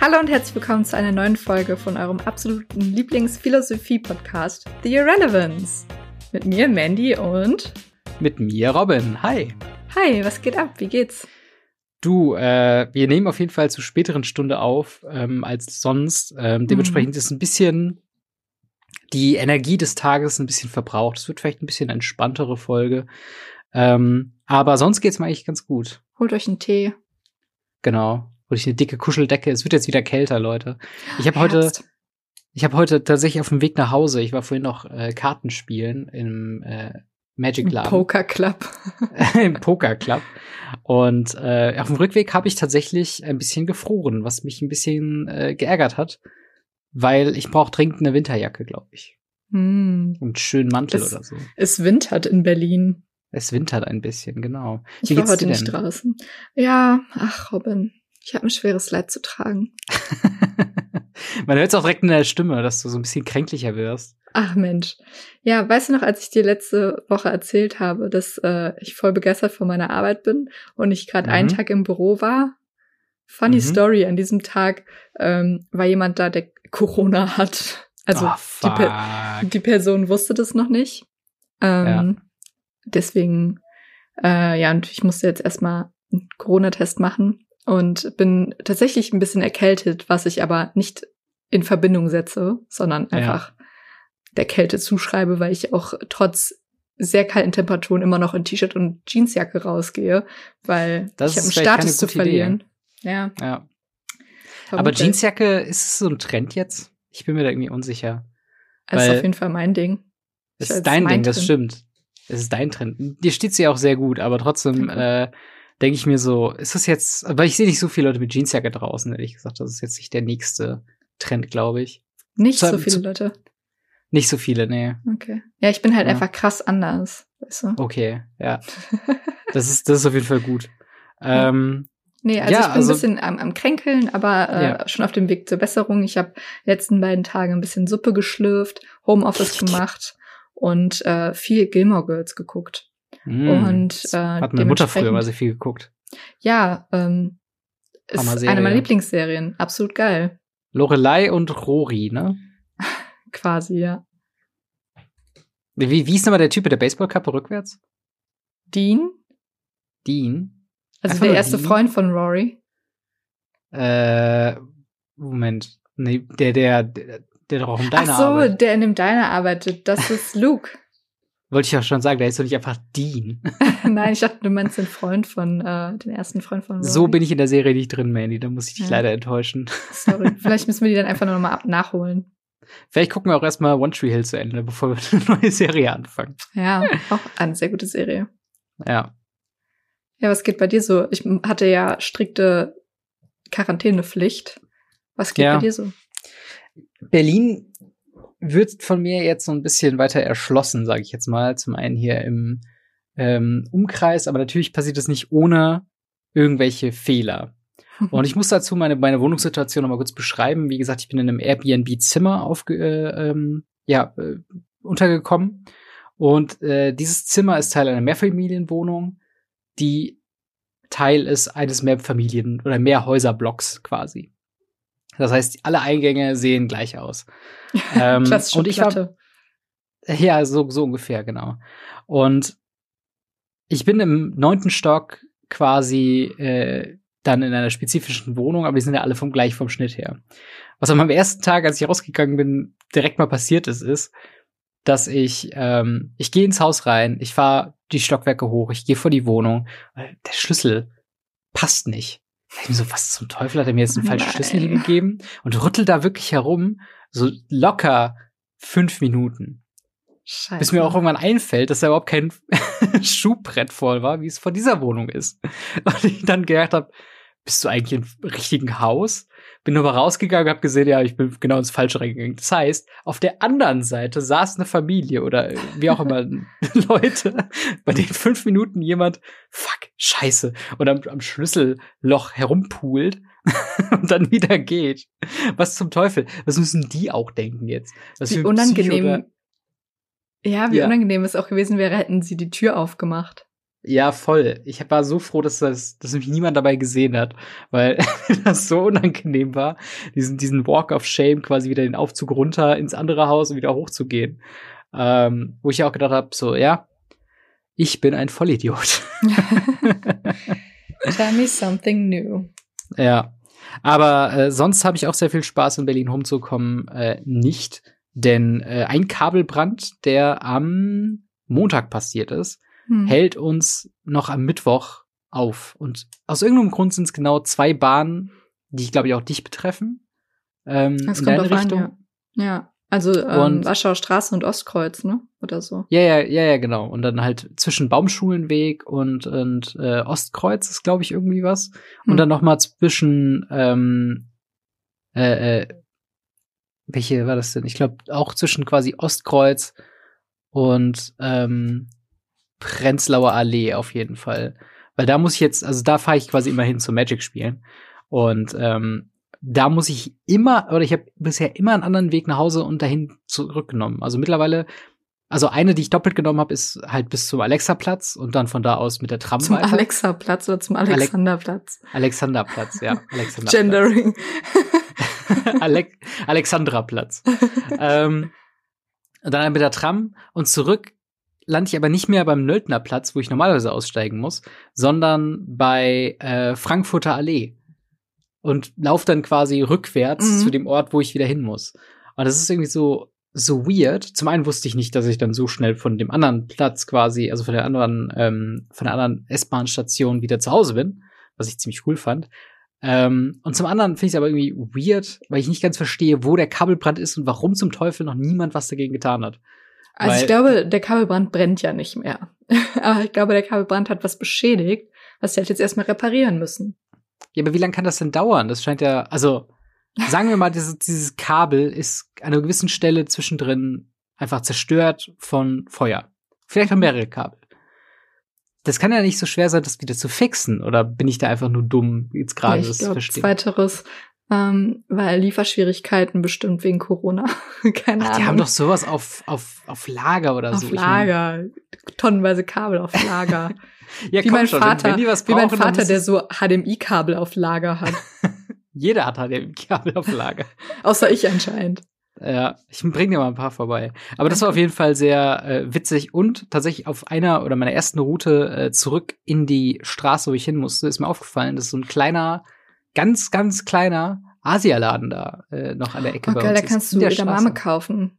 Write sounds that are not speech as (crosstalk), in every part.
Hallo und herzlich willkommen zu einer neuen Folge von eurem absoluten Lieblingsphilosophie-Podcast, The Irrelevance. Mit mir, Mandy und mit mir, Robin. Hi. Hi, was geht ab? Wie geht's? Du, äh, wir nehmen auf jeden Fall zu späteren Stunde auf ähm, als sonst. Ähm, dementsprechend mhm. ist ein bisschen die Energie des Tages ein bisschen verbraucht. Es wird vielleicht ein bisschen entspanntere Folge. Ähm, aber sonst geht's mir eigentlich ganz gut. Holt euch einen Tee. Genau. Holt euch eine dicke Kuscheldecke. Es wird jetzt wieder kälter, Leute. Ich habe heute, ich habe heute tatsächlich auf dem Weg nach Hause. Ich war vorhin noch äh, Karten spielen im äh, Magic Lab. Poker Club. Im Poker Club. (laughs) (laughs) Und äh, auf dem Rückweg habe ich tatsächlich ein bisschen gefroren, was mich ein bisschen äh, geärgert hat, weil ich brauche dringend eine Winterjacke, glaube ich. Hm. Und einen schönen Mantel es, oder so. Es wintert in Berlin. Es wintert ein bisschen, genau. Wie ich war heute nicht draußen. Ja, ach Robin, ich habe ein schweres Leid zu tragen. (laughs) Man hört es auch direkt in der Stimme, dass du so ein bisschen kränklicher wirst. Ach Mensch. Ja, weißt du noch, als ich dir letzte Woche erzählt habe, dass äh, ich voll begeistert von meiner Arbeit bin und ich gerade mhm. einen Tag im Büro war? Funny mhm. Story, an diesem Tag ähm, war jemand da, der Corona hat. Also oh, die, per die, Person wusste das noch nicht. Ähm, ja. Deswegen, äh, ja, und ich musste jetzt erstmal einen Corona-Test machen und bin tatsächlich ein bisschen erkältet, was ich aber nicht in Verbindung setze, sondern einfach ja. der Kälte zuschreibe, weil ich auch trotz sehr kalten Temperaturen immer noch in T-Shirt und Jeansjacke rausgehe, weil das ich habe einen Status zu verlieren. Idee. Ja. ja. Aber Jeansjacke ist so ein Trend jetzt? Ich bin mir da irgendwie unsicher. Das ist auf jeden Fall mein Ding. Das ist dein Ding, Trend. das stimmt. Es ist dein Trend. Dir steht sie auch sehr gut, aber trotzdem okay. äh, denke ich mir so, ist das jetzt, weil ich sehe nicht so viele Leute mit Jeansjacke draußen, ehrlich gesagt, das ist jetzt nicht der nächste Trend, glaube ich. Nicht so, so viele zu, Leute. Nicht so viele, nee. Okay. Ja, ich bin halt ja. einfach krass anders. Weißt du? Okay, ja. (laughs) das ist, das ist auf jeden Fall gut. Ähm, Nee, also ja, ich bin also, ein bisschen am, am Kränkeln, aber äh, ja. schon auf dem Weg zur Besserung. Ich habe letzten beiden Tage ein bisschen Suppe geschlürft, Homeoffice gemacht und äh, viel Gilmore Girls geguckt. Mm, und äh, hat meine Mutter früher mal sehr viel geguckt. Ja, ähm, ist eine meiner Lieblingsserien. Absolut geil. Lorelei und Rory, ne? (laughs) Quasi, ja. Wie, wie ist nochmal der Typ mit der Baseballkappe rückwärts? Dean? Dean? Also Einfach der erste Dean? Freund von Rory? Äh, Moment. Nee, der, der, der, der doch auch um deine Ach so, arbeitet. der in dem Deiner arbeitet. Das ist (laughs) Luke. Wollte ich ja schon sagen, der ist doch nicht einfach Dean. (laughs) Nein, ich dachte, du meinst den Freund von, äh, den ersten Freund von Rory. So bin ich in der Serie nicht drin, Mandy. Da muss ich dich ja. leider enttäuschen. Sorry. (laughs) Vielleicht müssen wir die dann einfach nur nochmal nachholen. Vielleicht gucken wir auch erstmal One Tree Hill zu Ende, bevor wir (laughs) eine neue Serie anfangen. Ja, auch eine sehr gute Serie. Ja. Ja, was geht bei dir so? Ich hatte ja strikte Quarantänepflicht. Was geht ja. bei dir so? Berlin wird von mir jetzt so ein bisschen weiter erschlossen, sage ich jetzt mal. Zum einen hier im ähm, Umkreis, aber natürlich passiert das nicht ohne irgendwelche Fehler. (laughs) Und ich muss dazu meine, meine Wohnungssituation noch mal kurz beschreiben. Wie gesagt, ich bin in einem Airbnb-Zimmer aufge, äh, ähm, ja, äh, untergekommen. Und äh, dieses Zimmer ist Teil einer Mehrfamilienwohnung, die Teil ist eines Mehrfamilien- oder Mehrhäuserblocks quasi. Das heißt, alle Eingänge sehen gleich aus. (laughs) ähm, und ich war, ja, so, so ungefähr, genau. Und ich bin im neunten Stock quasi äh, dann in einer spezifischen Wohnung, aber die sind ja alle vom gleich vom Schnitt her. Was an meinem ersten Tag, als ich rausgegangen bin, direkt mal passiert ist, ist, dass ich, ähm, ich gehe ins Haus rein, ich fahre die Stockwerke hoch, ich gehe vor die Wohnung, der Schlüssel passt nicht. Ich so, was zum Teufel hat er mir jetzt einen falschen Schlüssel gegeben? Und rüttelt da wirklich herum, so locker fünf Minuten. Scheiße. Bis mir auch irgendwann einfällt, dass da überhaupt kein (laughs) Schuhbrett voll war, wie es vor dieser Wohnung ist. (laughs) Und ich dann gedacht habe, bist du eigentlich im richtigen Haus? Bin aber rausgegangen, habe gesehen, ja, ich bin genau ins Falsche reingegangen. Das heißt, auf der anderen Seite saß eine Familie oder wie auch immer (laughs) Leute, bei denen fünf Minuten jemand, fuck, scheiße, und am, am Schlüsselloch herumpult (laughs) und dann wieder geht. Was zum Teufel? Was müssen die auch denken jetzt? Was wie unangenehm. Ja, wie ja. unangenehm es auch gewesen wäre, hätten sie die Tür aufgemacht. Ja, voll. Ich war so froh, dass das, dass mich niemand dabei gesehen hat, weil (laughs) das so unangenehm war, diesen, diesen Walk of Shame quasi wieder den Aufzug runter ins andere Haus und wieder hochzugehen. Ähm, wo ich auch gedacht habe, so, ja, ich bin ein Vollidiot. (laughs) Tell me something new. Ja. Aber äh, sonst habe ich auch sehr viel Spaß, in Berlin rumzukommen. Äh, nicht, denn äh, ein Kabelbrand, der am Montag passiert ist, hm. hält uns noch am Mittwoch auf. Und aus irgendeinem Grund sind es genau zwei Bahnen, die, glaube ich, auch dich betreffen. Ähm, das in deine Richtung. An, ja. ja. Also ähm, Warschauer Straße und Ostkreuz, ne? Oder so. Ja, ja, ja, ja, genau. Und dann halt zwischen Baumschulenweg und, und äh, Ostkreuz ist, glaube ich, irgendwie was. Und hm. dann noch mal zwischen ähm, äh, äh, welche war das denn? Ich glaube auch zwischen quasi Ostkreuz und ähm, Prenzlauer Allee auf jeden Fall. Weil da muss ich jetzt, also da fahre ich quasi immer hin zum Magic spielen. Und ähm, da muss ich immer, oder ich habe bisher immer einen anderen Weg nach Hause und dahin zurückgenommen. Also mittlerweile, also eine, die ich doppelt genommen habe, ist halt bis zum Alexaplatz und dann von da aus mit der Tram Zum Alexaplatz oder zum Alexanderplatz? Alexanderplatz, ja. (laughs) Alexanderplatz. Gendering. (laughs) Ale Alexandraplatz. (laughs) ähm, dann mit der Tram und zurück lande ich aber nicht mehr beim Nöldnerplatz, wo ich normalerweise aussteigen muss, sondern bei äh, Frankfurter Allee und laufe dann quasi rückwärts mhm. zu dem Ort, wo ich wieder hin muss. Und das ist irgendwie so so weird. Zum einen wusste ich nicht, dass ich dann so schnell von dem anderen Platz quasi, also von der anderen ähm, von der anderen S-Bahn-Station wieder zu Hause bin, was ich ziemlich cool fand. Ähm, und zum anderen finde ich es aber irgendwie weird, weil ich nicht ganz verstehe, wo der Kabelbrand ist und warum zum Teufel noch niemand was dagegen getan hat. Also Weil, ich glaube, der Kabelbrand brennt ja nicht mehr. (laughs) aber ich glaube, der Kabelbrand hat was beschädigt, was sie halt jetzt erstmal reparieren müssen. Ja, aber wie lange kann das denn dauern? Das scheint ja, also sagen wir mal, dieses, dieses Kabel ist an einer gewissen Stelle zwischendrin einfach zerstört von Feuer. Vielleicht auch mehrere Kabel. Das kann ja nicht so schwer sein, das wieder zu fixen. Oder bin ich da einfach nur dumm, jetzt gerade das zu verstehen? Zweiteres, ähm, weil Lieferschwierigkeiten bestimmt wegen Corona. (laughs) Keine Ach, Ahnung. Die haben doch sowas auf, auf, auf Lager oder auf so. Auf Lager. Tonnenweise Kabel auf (laughs) Lager. ja, wie mein schon, Vater, brauchen, wie mein Vater, der so HDMI-Kabel auf Lager hat. (laughs) Jeder hat HDMI-Kabel auf Lager. Außer ich anscheinend. Ja, ich bring dir mal ein paar vorbei. Aber das war auf jeden Fall sehr äh, witzig und tatsächlich auf einer oder meiner ersten Route äh, zurück in die Straße, wo ich hin musste, ist mir aufgefallen, dass so ein kleiner ganz, ganz kleiner Asialaden da äh, noch an der Ecke oh, geil, da kannst du Edamame kaufen.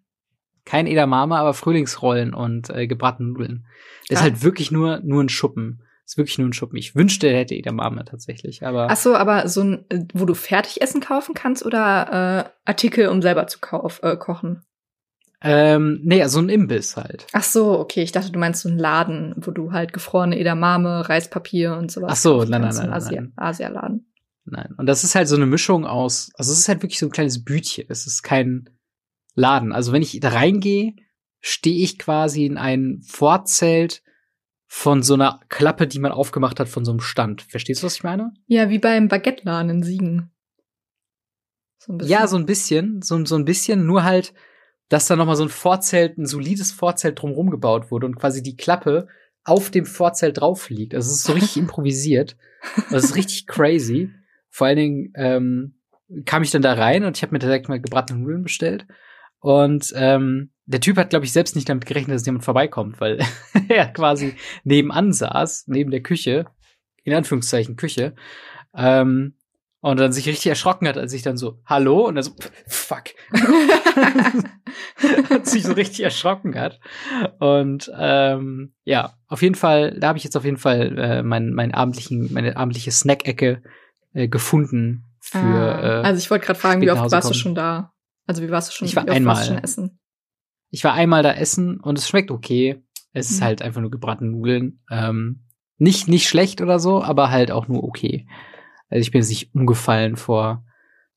Kein Edamame, aber Frühlingsrollen und äh, gebratene Nudeln. Das ah. ist halt wirklich nur, nur ein Schuppen. Das ist wirklich nur ein Schuppen. Ich wünschte, er hätte Edamame tatsächlich, aber. Ach so, aber so ein, äh, wo du Fertigessen kaufen kannst oder äh, Artikel, um selber zu kauf, äh, kochen? Ähm, nee, so ein Imbiss halt. Ach so, okay. Ich dachte, du meinst so einen Laden, wo du halt gefrorene Edamame, Reispapier und sowas. Ach so, nein, nein, nein, nein. Asia, Asialaden. Nein. Und das ist halt so eine Mischung aus, also es ist halt wirklich so ein kleines Bütchen. Es ist kein Laden. Also wenn ich da reingehe, stehe ich quasi in ein Vorzelt von so einer Klappe, die man aufgemacht hat von so einem Stand. Verstehst du, was ich meine? Ja, wie beim Baguette-Laden in Siegen. So ja, so ein bisschen, so, so ein bisschen, nur halt, dass da noch mal so ein Vorzelt, ein solides Vorzelt drumherum gebaut wurde und quasi die Klappe auf dem Vorzelt drauf liegt. Also es ist so richtig (laughs) improvisiert. Das ist richtig crazy. Vor allen Dingen ähm, kam ich dann da rein und ich habe mir direkt mal gebratene Nudeln bestellt. Und ähm, der Typ hat, glaube ich, selbst nicht damit gerechnet, dass jemand vorbeikommt, weil (laughs) er quasi nebenan saß, neben der Küche, in Anführungszeichen Küche, ähm, und dann sich richtig erschrocken hat, als ich dann so, hallo? Und er so, fuck. (laughs) hat sich so richtig erschrocken hat. Und ähm, ja, auf jeden Fall, da habe ich jetzt auf jeden Fall äh, mein, mein abendlichen, meine abendliche Snack-Ecke äh, gefunden für. Ah, äh, also ich wollte gerade fragen, wie oft warst du schon da? Also wie warst du schon? Ich war einmal. schon essen? Ich war einmal da essen und es schmeckt okay. Es mhm. ist halt einfach nur gebratene Nudeln. Ähm, nicht nicht schlecht oder so, aber halt auch nur okay. Also ich bin nicht umgefallen vor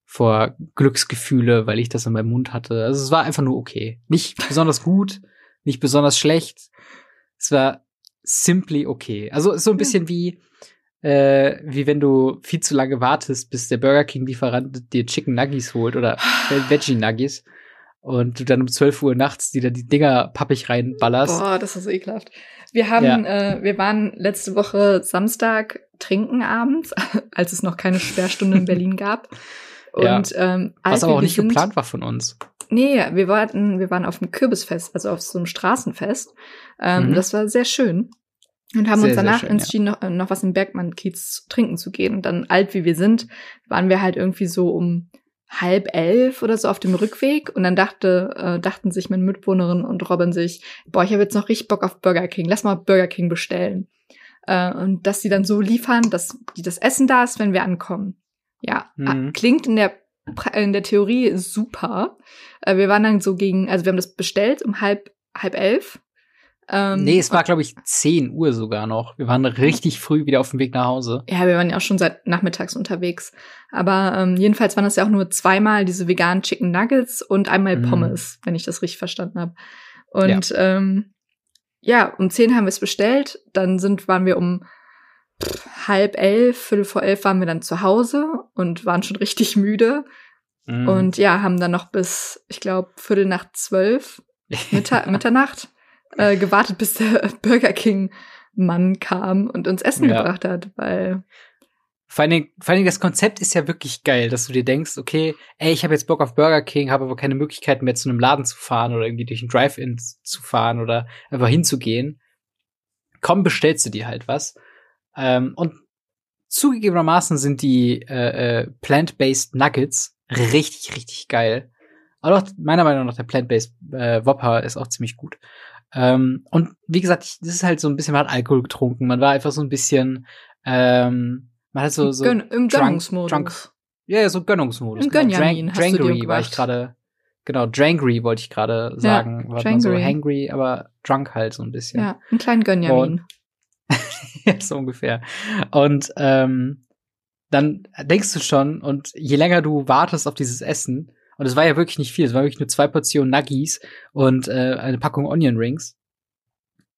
vor Glücksgefühle, weil ich das in meinem Mund hatte. Also es war einfach nur okay. Nicht besonders gut, nicht besonders schlecht. Es war simply okay. Also so ein bisschen wie äh, wie wenn du viel zu lange wartest, bis der Burger King Lieferant dir Chicken Nuggies holt oder (sighs) Veggie Nuggies. und du dann um 12 Uhr nachts die da die Dinger pappig reinballerst. Boah, das ist ekelhaft. Wir haben, ja. äh, wir waren letzte Woche Samstag trinken abends, (laughs) als es noch keine Sperrstunde in Berlin gab. (laughs) Und ja. ähm, was aber auch nicht sind, geplant war von uns. Nee, wir waren, wir waren auf dem Kürbisfest, also auf so einem Straßenfest. Ähm, mhm. Das war sehr schön. Und haben sehr, uns danach schön, entschieden, ja. noch, äh, noch was im Bergmann-Kiez trinken zu gehen. Und dann, alt wie wir sind, waren wir halt irgendwie so um halb elf oder so auf dem Rückweg und dann dachte, äh, dachten sich meine Mitwohnerin und Robin sich, boah, ich habe jetzt noch richtig Bock auf Burger King, lass mal Burger King bestellen. Äh, und dass sie dann so liefern, dass die das Essen da ist, wenn wir ankommen. Ja, mhm. klingt in der in der Theorie super. Äh, wir waren dann so gegen, also wir haben das bestellt um halb halb elf ähm, nee, es war, glaube ich, 10 Uhr sogar noch. Wir waren richtig früh wieder auf dem Weg nach Hause. Ja, wir waren ja auch schon seit nachmittags unterwegs. Aber ähm, jedenfalls waren das ja auch nur zweimal diese veganen Chicken Nuggets und einmal mm. Pommes, wenn ich das richtig verstanden habe. Und ja. Ähm, ja, um 10 haben wir es bestellt. Dann sind, waren wir um halb elf, viertel vor elf waren wir dann zu Hause und waren schon richtig müde. Mm. Und ja, haben dann noch bis, ich glaube, viertel nach zwölf, Mittag, (laughs) Mitternacht äh, gewartet, bis der (laughs) Burger King Mann kam und uns Essen ja. gebracht hat, weil vor allen, Dingen, vor allen Dingen, das Konzept ist ja wirklich geil, dass du dir denkst, okay, ey, ich habe jetzt Bock auf Burger King, habe aber keine Möglichkeit mehr zu einem Laden zu fahren oder irgendwie durch einen Drive-In zu fahren oder einfach hinzugehen. Komm, bestellst du dir halt was. Ähm, und zugegebenermaßen sind die äh, äh, Plant-Based Nuggets richtig, richtig geil. Aber auch meiner Meinung nach der Plant-Based äh, Whopper ist auch ziemlich gut. Ähm, und wie gesagt, ich, das ist halt so ein bisschen, man hat Alkohol getrunken, man war einfach so ein bisschen, ähm, man hat so, so Gön im Gönnungsmodus. Drunk, ja, ja, so Gönnungsmodus. Im genau. Drank, Drangry war ich gerade, genau, Drangry wollte ich gerade sagen. Ja, war so hangry, aber drunk halt so ein bisschen. Ja, ein kleinen Gönjamin. (laughs) ja, so ungefähr. Und ähm, dann denkst du schon, und je länger du wartest auf dieses Essen, und es war ja wirklich nicht viel. Es war wirklich nur zwei Portionen Nuggies und äh, eine Packung Onion Rings.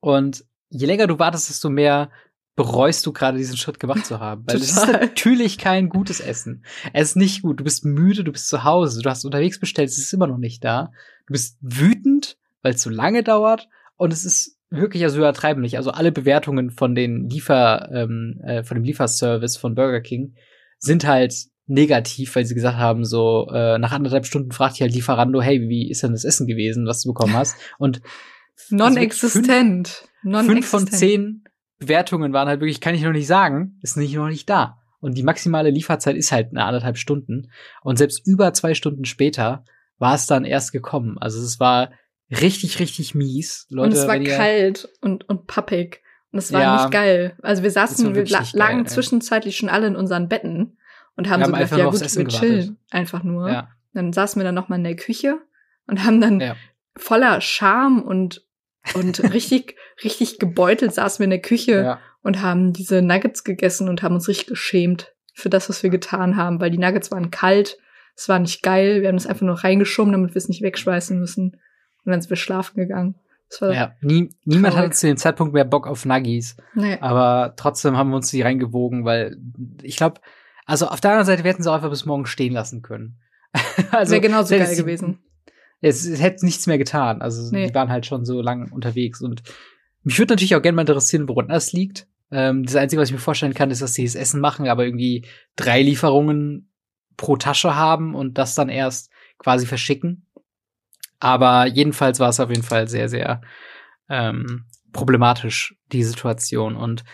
Und je länger du wartest, desto mehr bereust du gerade diesen Schritt gemacht zu haben. Weil es ist natürlich kein gutes Essen. Es ist nicht gut. Du bist müde, du bist zu Hause, du hast unterwegs bestellt, es ist immer noch nicht da. Du bist wütend, weil es so lange dauert. Und es ist wirklich also übertreiben nicht. Also alle Bewertungen von den Liefer, ähm, äh, von dem Lieferservice von Burger King sind halt negativ, weil sie gesagt haben, so äh, nach anderthalb Stunden fragt ich halt Lieferando, hey, wie ist denn das Essen gewesen, was du bekommen hast? (laughs) Und non-existent. Also fünf, fünf von zehn Bewertungen waren halt wirklich, kann ich noch nicht sagen, ist nicht noch nicht da. Und die maximale Lieferzeit ist halt eine anderthalb Stunden. Und selbst über zwei Stunden später war es dann erst gekommen. Also es war richtig, richtig mies. Leute, und es war kalt und, und pappig. Und es war ja, nicht geil. Also wir saßen, wir lagen geil, zwischenzeitlich schon alle in unseren Betten und haben, haben so gedacht, ja gut, wir chillen einfach nur. Ja. Dann saßen wir dann noch mal in der Küche und haben dann ja. voller Scham und und (laughs) richtig richtig gebeutelt saßen wir in der Küche ja. und haben diese Nuggets gegessen und haben uns richtig geschämt für das, was wir getan haben, weil die Nuggets waren kalt, es war nicht geil, wir haben es einfach nur reingeschoben, damit wir es nicht wegschweißen müssen und dann sind wir schlafen gegangen. ja, nie, niemand traurig. hatte zu dem Zeitpunkt mehr Bock auf Nuggies. Nee. Aber trotzdem haben wir uns die reingewogen, weil ich glaube, also auf der anderen Seite, wir hätten sie auch einfach bis morgen stehen lassen können. (laughs) also wäre genauso geil gewesen. Es, es hätte nichts mehr getan. Also nee. die waren halt schon so lang unterwegs. Und mich würde natürlich auch gerne mal interessieren, woran das liegt. Ähm, das Einzige, was ich mir vorstellen kann, ist, dass sie das Essen machen, aber irgendwie drei Lieferungen pro Tasche haben und das dann erst quasi verschicken. Aber jedenfalls war es auf jeden Fall sehr, sehr ähm, problematisch, die Situation. Und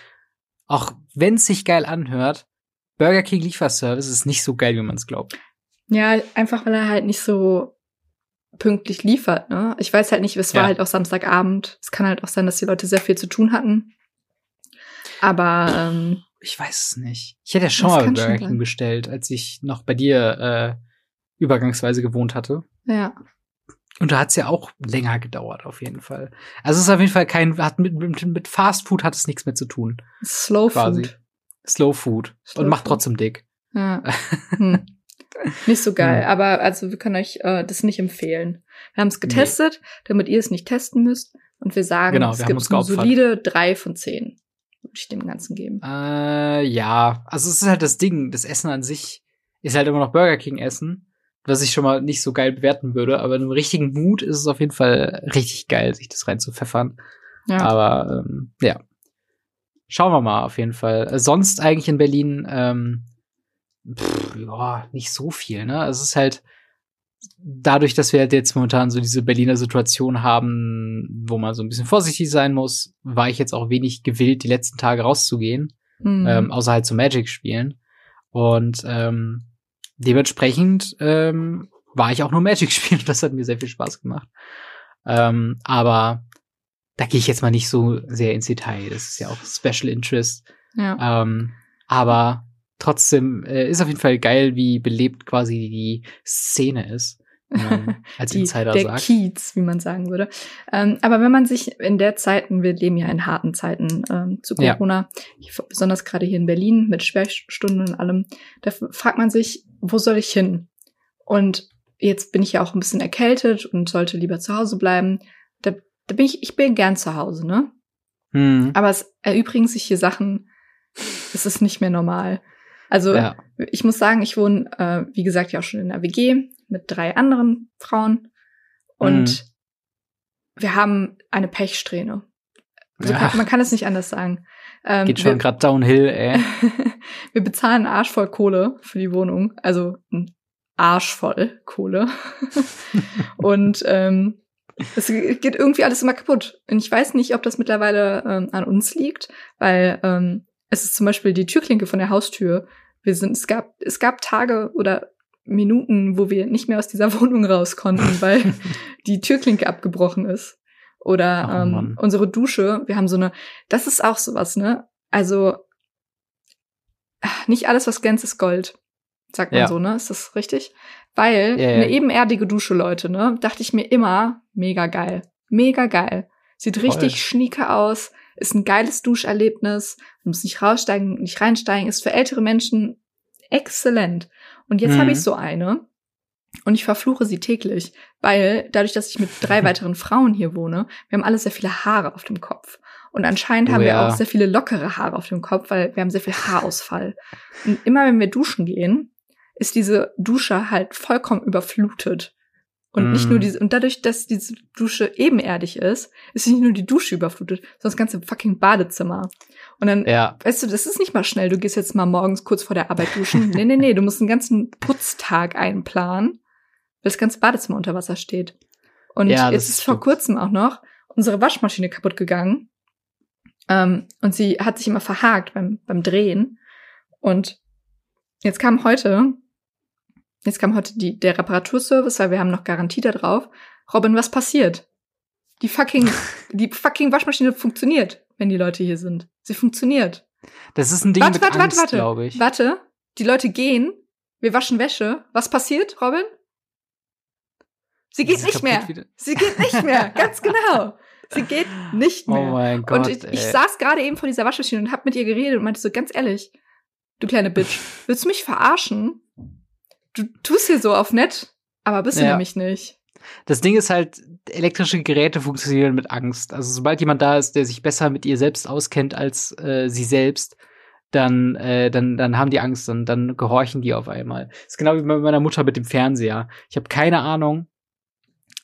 auch wenn es sich geil anhört, Burger King Lieferservice ist nicht so geil, wie man es glaubt. Ja, einfach weil er halt nicht so pünktlich liefert, ne? Ich weiß halt nicht, es war ja. halt auch Samstagabend. Es kann halt auch sein, dass die Leute sehr viel zu tun hatten. Aber ähm, ich weiß es nicht. Ich hätte ja schon mal Burger King bestellt, als ich noch bei dir äh, übergangsweise gewohnt hatte. Ja. Und da hat es ja auch länger gedauert, auf jeden Fall. Also es ist auf jeden Fall kein, hat mit, mit, mit Fast Food hat es nichts mehr zu tun. Slow quasi. Food. Slow Food Slow und macht trotzdem dick. Ja. (laughs) Hm. Nicht so geil, hm. aber also wir können euch äh, das nicht empfehlen. Wir haben es getestet, nee. damit ihr es nicht testen müsst. Und wir sagen, genau, wir es gibt eine solide drei von zehn. Würde ich dem Ganzen geben. Äh, ja, also es ist halt das Ding, das Essen an sich ist halt immer noch Burger King Essen. was ich schon mal nicht so geil bewerten würde, aber in einem richtigen Mut ist es auf jeden Fall richtig geil, sich das reinzupfeffern. Ja. Aber ähm, ja. Schauen wir mal auf jeden Fall. Äh, sonst eigentlich in Berlin ähm, pff, ja, nicht so viel, ne? Es ist halt dadurch, dass wir halt jetzt momentan so diese Berliner Situation haben, wo man so ein bisschen vorsichtig sein muss, war ich jetzt auch wenig gewillt, die letzten Tage rauszugehen, mhm. ähm, außer halt zu Magic spielen. Und ähm, dementsprechend ähm, war ich auch nur Magic (laughs) spielen. Das hat mir sehr viel Spaß gemacht. Ähm, aber da gehe ich jetzt mal nicht so sehr ins Detail. Das ist ja auch Special Interest. Ja. Ähm, aber trotzdem äh, ist auf jeden Fall geil, wie belebt quasi die Szene ist. (laughs) als die, Insider der sagt. Kiez, wie man sagen würde. Ähm, aber wenn man sich in der Zeiten, wir leben ja in harten Zeiten ähm, zu Corona, ja. besonders gerade hier in Berlin mit Sperrstunden und allem, da fragt man sich, wo soll ich hin? Und jetzt bin ich ja auch ein bisschen erkältet und sollte lieber zu Hause bleiben. Da, bin ich, ich bin gern zu Hause, ne? Hm. Aber es erübrigen sich hier Sachen, es ist nicht mehr normal. Also ja. ich muss sagen, ich wohne, äh, wie gesagt, ja auch schon in der WG mit drei anderen Frauen und mhm. wir haben eine Pechsträhne. Also ja. kann, man kann es nicht anders sagen. Ähm, Geht schon gerade downhill, ey. (laughs) wir bezahlen Arsch voll Kohle für die Wohnung, also ein Arsch voll Kohle. (laughs) und ähm, es geht irgendwie alles immer kaputt. Und ich weiß nicht, ob das mittlerweile ähm, an uns liegt, weil ähm, es ist zum Beispiel die Türklinke von der Haustür wir sind, es gab, es gab Tage oder Minuten, wo wir nicht mehr aus dieser (laughs) Wohnung raus konnten, weil (laughs) die Türklinke abgebrochen ist. Oder oh, ähm, unsere Dusche, wir haben so eine, das ist auch sowas, ne? Also nicht alles, was glänzt, ist Gold, sagt man ja. so, ne? Ist das richtig? Weil ja, ja. eine ebenerdige Dusche, Leute, ne? Dachte ich mir immer, mega geil. Mega geil. Sieht Voll. richtig schnieke aus, ist ein geiles Duscherlebnis, man muss nicht raussteigen, nicht reinsteigen, ist für ältere Menschen exzellent. Und jetzt mhm. habe ich so eine und ich verfluche sie täglich, weil dadurch, dass ich mit drei (laughs) weiteren Frauen hier wohne, wir haben alle sehr viele Haare auf dem Kopf. Und anscheinend oh, haben ja. wir auch sehr viele lockere Haare auf dem Kopf, weil wir haben sehr viel Haarausfall. Und immer wenn wir duschen gehen, ist diese Dusche halt vollkommen überflutet. Und mm. nicht nur mhm. diese, und dadurch, dass diese Dusche ebenerdig ist, ist nicht nur die Dusche überflutet, sondern das ganze fucking Badezimmer. Und dann, ja. weißt du, das ist nicht mal schnell, du gehst jetzt mal morgens kurz vor der Arbeit duschen. nee, nee, nee, du musst einen ganzen Putztag einplanen, weil das ganze Badezimmer unter Wasser steht. Und ja, jetzt ist vor kurzem auch noch unsere Waschmaschine kaputt gegangen. Ähm, und sie hat sich immer verhakt beim, beim Drehen. Und jetzt kam heute Jetzt kam heute die, der Reparaturservice, weil wir haben noch Garantie da drauf. Robin, was passiert? Die fucking, (laughs) die fucking Waschmaschine funktioniert, wenn die Leute hier sind. Sie funktioniert. Das ist ein Ding warte, mit warte, Angst, warte, glaube ich. Warte, die Leute gehen, wir waschen Wäsche. Was passiert, Robin? Sie geht nicht mehr. Wieder. Sie geht nicht mehr, (laughs) ganz genau. Sie geht nicht oh mehr. Oh mein Gott. Und ich, ich saß gerade eben vor dieser Waschmaschine und hab mit ihr geredet und meinte so ganz ehrlich, du kleine Bitch, willst du mich verarschen? Du tust hier so auf nett, aber bist du nämlich nicht. Das Ding ist halt, elektrische Geräte funktionieren mit Angst. Also sobald jemand da ist, der sich besser mit ihr selbst auskennt als äh, sie selbst, dann, äh, dann, dann haben die Angst und dann gehorchen die auf einmal. Das ist genau wie bei meiner Mutter mit dem Fernseher. Ich habe keine Ahnung,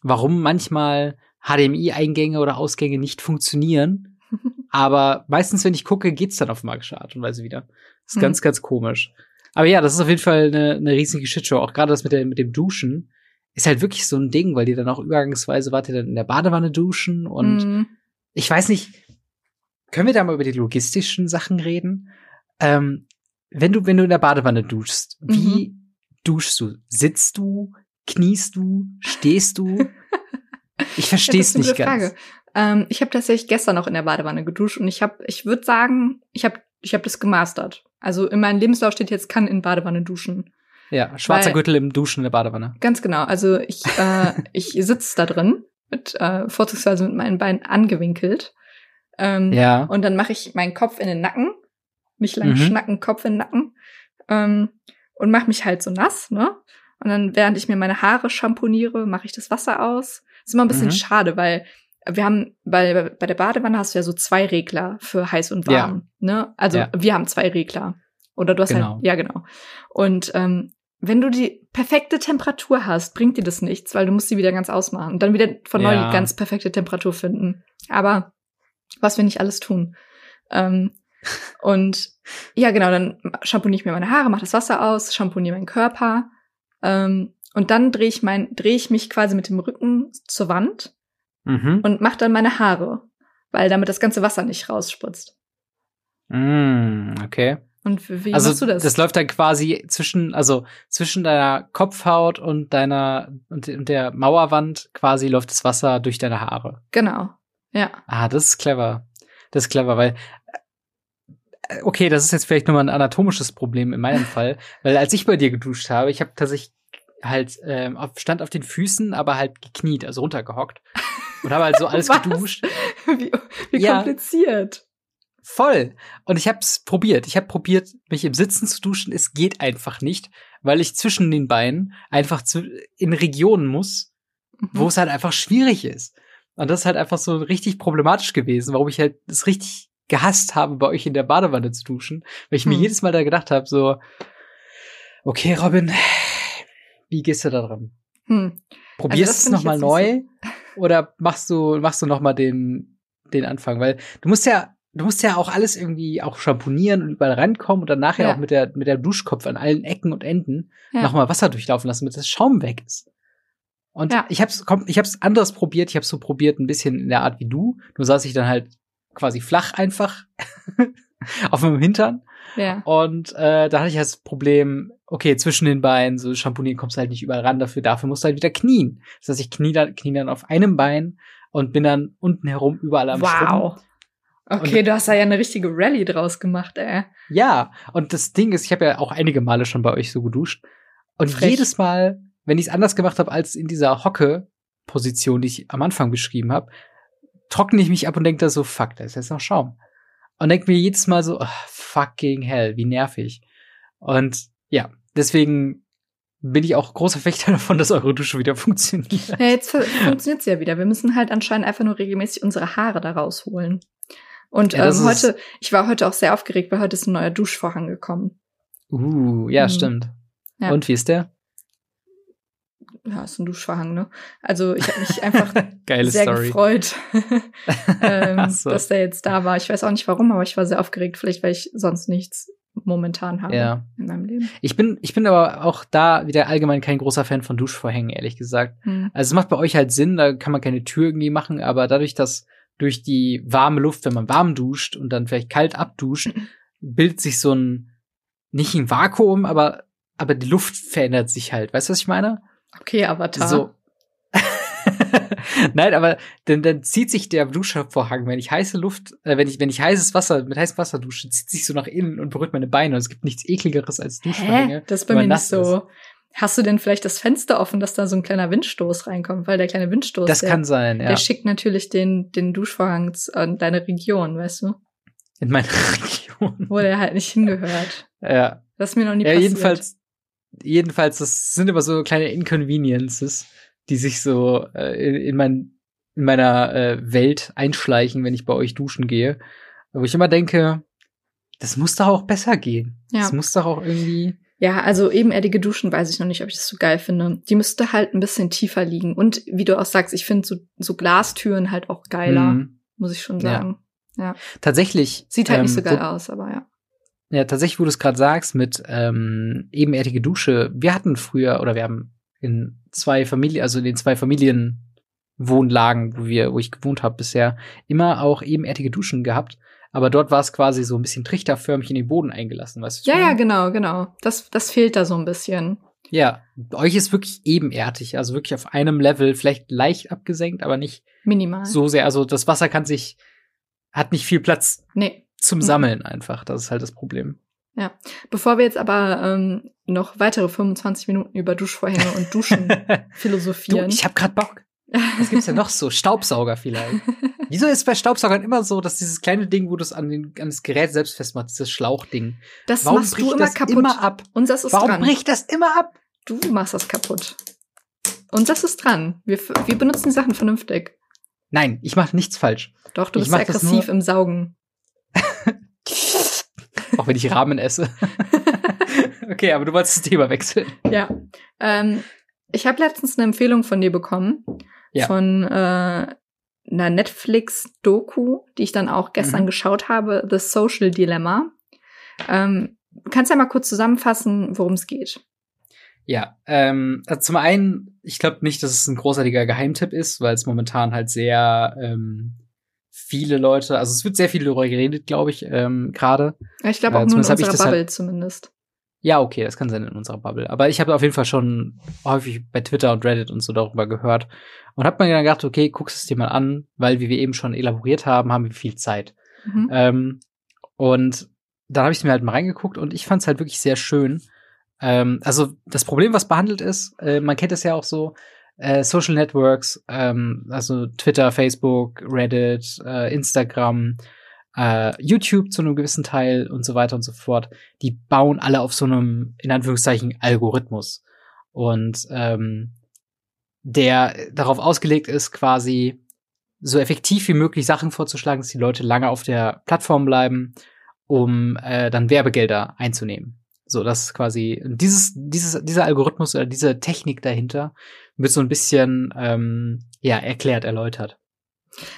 warum manchmal HDMI-Eingänge oder Ausgänge nicht funktionieren. (laughs) aber meistens, wenn ich gucke, geht's dann auf magische Art und Weise wieder. Das ist hm. ganz, ganz komisch. Aber ja, das ist auf jeden Fall eine, eine riesige Shitshow. Auch gerade das mit, der, mit dem Duschen ist halt wirklich so ein Ding, weil die dann auch übergangsweise wart ihr dann in der Badewanne duschen und mhm. ich weiß nicht, können wir da mal über die logistischen Sachen reden? Ähm, wenn du, wenn du in der Badewanne duschst, wie mhm. duschst du? Sitzt du? Kniest du? Stehst du? Ich verstehe es nicht ganz. Ähm, ich habe tatsächlich gestern noch in der Badewanne geduscht und ich habe, ich würde sagen, ich habe, ich habe das gemastert. Also in meinem Lebenslauf steht jetzt, kann in Badewanne duschen. Ja, schwarzer Weil, Gürtel im Duschen in der Badewanne. Ganz genau. Also ich, äh, (laughs) ich sitze da drin, mit, äh, vorzugsweise mit meinen Beinen angewinkelt. Ähm, ja. Und dann mache ich meinen Kopf in den Nacken. Nicht lang mhm. schnacken, Kopf in den Nacken. Ähm, und mache mich halt so nass, ne? Und dann, während ich mir meine Haare schamponiere, mache ich das Wasser aus. ist immer ein bisschen mhm. schade, weil wir haben bei, bei der Badewanne hast du ja so zwei Regler für heiß und warm. Ja. Ne? Also ja. wir haben zwei Regler. Oder du hast halt, genau. halt, ja genau. Und ähm, wenn du die perfekte Temperatur hast, bringt dir das nichts, weil du musst sie wieder ganz ausmachen und dann wieder von neu Ja. die ganz perfekte Temperatur finden. Aber was wir nicht alles tun. Ähm, (laughs) und ja, genau, dann shampooniere ich mir meine Haare, mache das Wasser aus, shampooniere meinen Körper. Ähm, und dann drehe ich mein, drehe ich mich quasi mit dem Rücken zur Wand Mhm. und mache dann meine Haare, weil damit das ganze Wasser nicht rausspritzt. Mm, okay. Und wie also machst du das? läuft dann quasi zwischen, also zwischen deiner Kopfhaut und deiner und, und der Mauerwand quasi läuft das Wasser durch deine Haare. genau. Ja. Ah, das ist clever. Das ist clever, weil äh, okay, das ist jetzt vielleicht nochmal ein anatomisches Problem in meinem Fall, (laughs) weil als ich bei dir geduscht habe, ich habe tatsächlich halt ähm, stand auf den Füßen, aber halt gekniet, also runtergehockt und habe halt so alles (laughs) Was? geduscht. wie wie Ja. kompliziert. Voll. Und ich habe es probiert. Ich habe probiert, mich im Sitzen zu duschen. Es geht einfach nicht, weil ich zwischen den Beinen einfach zu, in Regionen muss, Mhm. wo es halt einfach schwierig ist. Und das ist halt einfach so richtig problematisch gewesen, warum ich halt es richtig gehasst habe, bei euch in der Badewanne zu duschen, weil ich mir Hm. jedes Mal da gedacht habe, so, okay, Robin, wie gehst du da dran? Hm. Probierst das es find ich noch mal jetzt neu nicht (laughs) oder machst du machst du noch mal den den Anfang, weil du musst ja du musst ja auch alles irgendwie auch shampoonieren und überall rankommen und dann nachher Ja. auch mit der mit der Duschkopf an allen Ecken und Enden Ja. noch mal Wasser durchlaufen lassen, damit das Schaum weg ist. Und Ja. ich hab's komm, ich hab's anders probiert, ich hab's so probiert ein bisschen in der Art wie du. Nur saß ich dann halt quasi flach einfach (laughs) auf meinem Hintern Ja. und äh, da hatte ich das Problem, okay, zwischen den Beinen, so Shampoonieren kommst du halt nicht überall ran, dafür, dafür musst du halt wieder knien. Das heißt, ich knie dann, knie dann auf einem Bein und bin dann unten herum überall am. Wow. Okay, du hast da ja eine richtige Rallye draus gemacht, ey. Ja, und das Ding ist, ich habe ja auch einige Male schon bei euch so geduscht. Und Frech. jedes Mal, wenn ich es anders gemacht habe als in dieser Hocke-Position, die ich am Anfang beschrieben habe, trockne ich mich ab und denke da so, fuck, da ist jetzt noch Schaum. Und denke mir jedes Mal so, oh, fucking hell, wie nervig. Und ja, deswegen bin ich auch großer Fechter davon, dass eure Dusche wieder funktioniert. Ja, jetzt funktioniert ja wieder. Wir müssen halt anscheinend einfach nur regelmäßig unsere Haare da rausholen. Und Ja, ähm, heute, ich war heute auch sehr aufgeregt, weil heute ist ein neuer Duschvorhang gekommen. Uh, ja, Mhm. stimmt. Ja. Und wie ist der? Ja, ist ein Duschvorhang, ne? Also ich habe mich einfach (laughs) sehr Story. gefreut, (laughs) ähm, so. dass der jetzt da war. Ich weiß auch nicht warum, aber ich war sehr aufgeregt, vielleicht weil ich sonst nichts momentan habe Ja. in meinem Leben. Ich bin, ich bin aber auch da wieder allgemein kein großer Fan von Duschvorhängen, ehrlich gesagt. Hm. Also es macht bei euch halt Sinn, da kann man keine Tür irgendwie machen, aber dadurch, dass durch die warme Luft, wenn man warm duscht und dann vielleicht kalt abduscht, (laughs) bildet sich so ein, nicht ein Vakuum, aber, aber die Luft verändert sich halt. Weißt du, was ich meine? Okay, Avatar. So. (laughs) Nein, aber dann, dann zieht sich der Duschvorhang, wenn ich heiße Luft, äh, wenn ich, wenn ich heißes Wasser, mit heißem Wasser dusche, zieht sich so nach innen und berührt meine Beine. Und es gibt nichts ekligeres als Duschvorhänge. Hä? Das ist bei mir nicht so. Hast du denn vielleicht das Fenster offen, dass da so ein kleiner Windstoß reinkommt? Weil der kleine Windstoß, Das der, kann sein, ja. der schickt natürlich den, den Duschvorhang an deine Region, weißt du? In meiner (laughs) Region. Wo der halt nicht hingehört. Ja. Das ist mir noch nie Ja, passiert. jedenfalls, jedenfalls, das sind immer so kleine Inconveniences, die sich so äh, in, in, mein, in meiner äh, Welt einschleichen, wenn ich bei euch duschen gehe. Wo ich immer denke, das muss doch auch besser gehen. Ja. Das muss doch auch irgendwie. Ja, also ebenerdige Duschen weiß ich noch nicht, ob ich das so geil finde. Die müsste halt ein bisschen tiefer liegen. Und wie du auch sagst, ich finde so, so Glastüren halt auch geiler, Hm. muss ich schon Ja. sagen. Tatsächlich. Sieht halt nicht ähm, so geil wo- aus, aber ja. Ja, tatsächlich, wo du es gerade sagst, mit ähm, ebenerdige Dusche. Wir hatten früher, oder wir haben in zwei Familien, also in den zwei Familienwohnlagen, wo wir, wo ich gewohnt habe bisher, immer auch ebenerdige Duschen gehabt. Aber dort war es quasi so ein bisschen trichterförmig in den Boden eingelassen, weißt du? Ja, ja, genau, genau. Das, das fehlt da so ein bisschen. Ja, bei euch ist wirklich ebenerdig, also wirklich auf einem Level, vielleicht leicht abgesenkt, aber nicht Minimal. so sehr. Also das Wasser kann sich, hat nicht viel Platz Nee. zum Mhm. Sammeln einfach. Das ist halt das Problem. Bevor wir jetzt aber ähm, noch weitere 25 Minuten über Duschvorhänge und Duschen (laughs) du, philosophieren. ich hab grad Bock. Was gibt's denn noch so? Staubsauger vielleicht. (laughs) Wieso ist bei Staubsaugern immer so, dass dieses kleine Ding, wo du es an, den, an das Gerät selbst festmachst, dieses Schlauchding, das warum machst du bricht immer das kaputt. immer ab? Und das ist Warum dran. bricht das immer ab? Du machst das kaputt. Und das ist dran. Wir, wir benutzen die Sachen vernünftig. Nein, ich mache nichts falsch. Doch, du Ich bist aggressiv im Saugen. (laughs) (laughs) Auch wenn ich Ramen esse. (laughs) okay, aber du wolltest das Thema wechseln. Ja. Ähm, ich habe letztens eine Empfehlung von dir bekommen. Ja. Von äh, einer Netflix-Doku, die ich dann auch gestern mhm. geschaut habe, The Social Dilemma. Ähm, kannst du ja mal kurz zusammenfassen, worum es geht? Ja, ähm, also zum einen, ich glaube nicht, dass es ein großartiger Geheimtipp ist, weil es momentan halt sehr ähm, viele Leute, also es wird sehr viel darüber geredet, glaube ich, ähm, gerade. Ich glaube auch äh, nur in unserer Bubble halt, zumindest. Ja, okay, das kann sein in unserer Bubble. Aber ich habe auf jeden Fall schon häufig bei Twitter und Reddit und so darüber gehört und habe mir dann gedacht, okay, guckst es dir mal an, weil wie wir eben schon elaboriert haben, haben wir viel Zeit. Mhm. Ähm, und dann habe ich mir halt mal reingeguckt und ich fand es halt wirklich sehr schön, ähm, also das Problem, was behandelt ist, äh, man kennt es ja auch so, äh, Social Networks, ähm, also Twitter, Facebook, Reddit, äh, Instagram, äh, YouTube zu einem gewissen Teil und so weiter und so fort, die bauen alle auf so einem, in Anführungszeichen, Algorithmus. Und ähm, der darauf ausgelegt ist, quasi so effektiv wie möglich Sachen vorzuschlagen, dass die Leute lange auf der Plattform bleiben, um äh, dann Werbegelder einzunehmen. So, das ist quasi dieses, dieses, dieser Algorithmus oder diese Technik dahinter wird so ein bisschen ähm, ja erklärt, erläutert.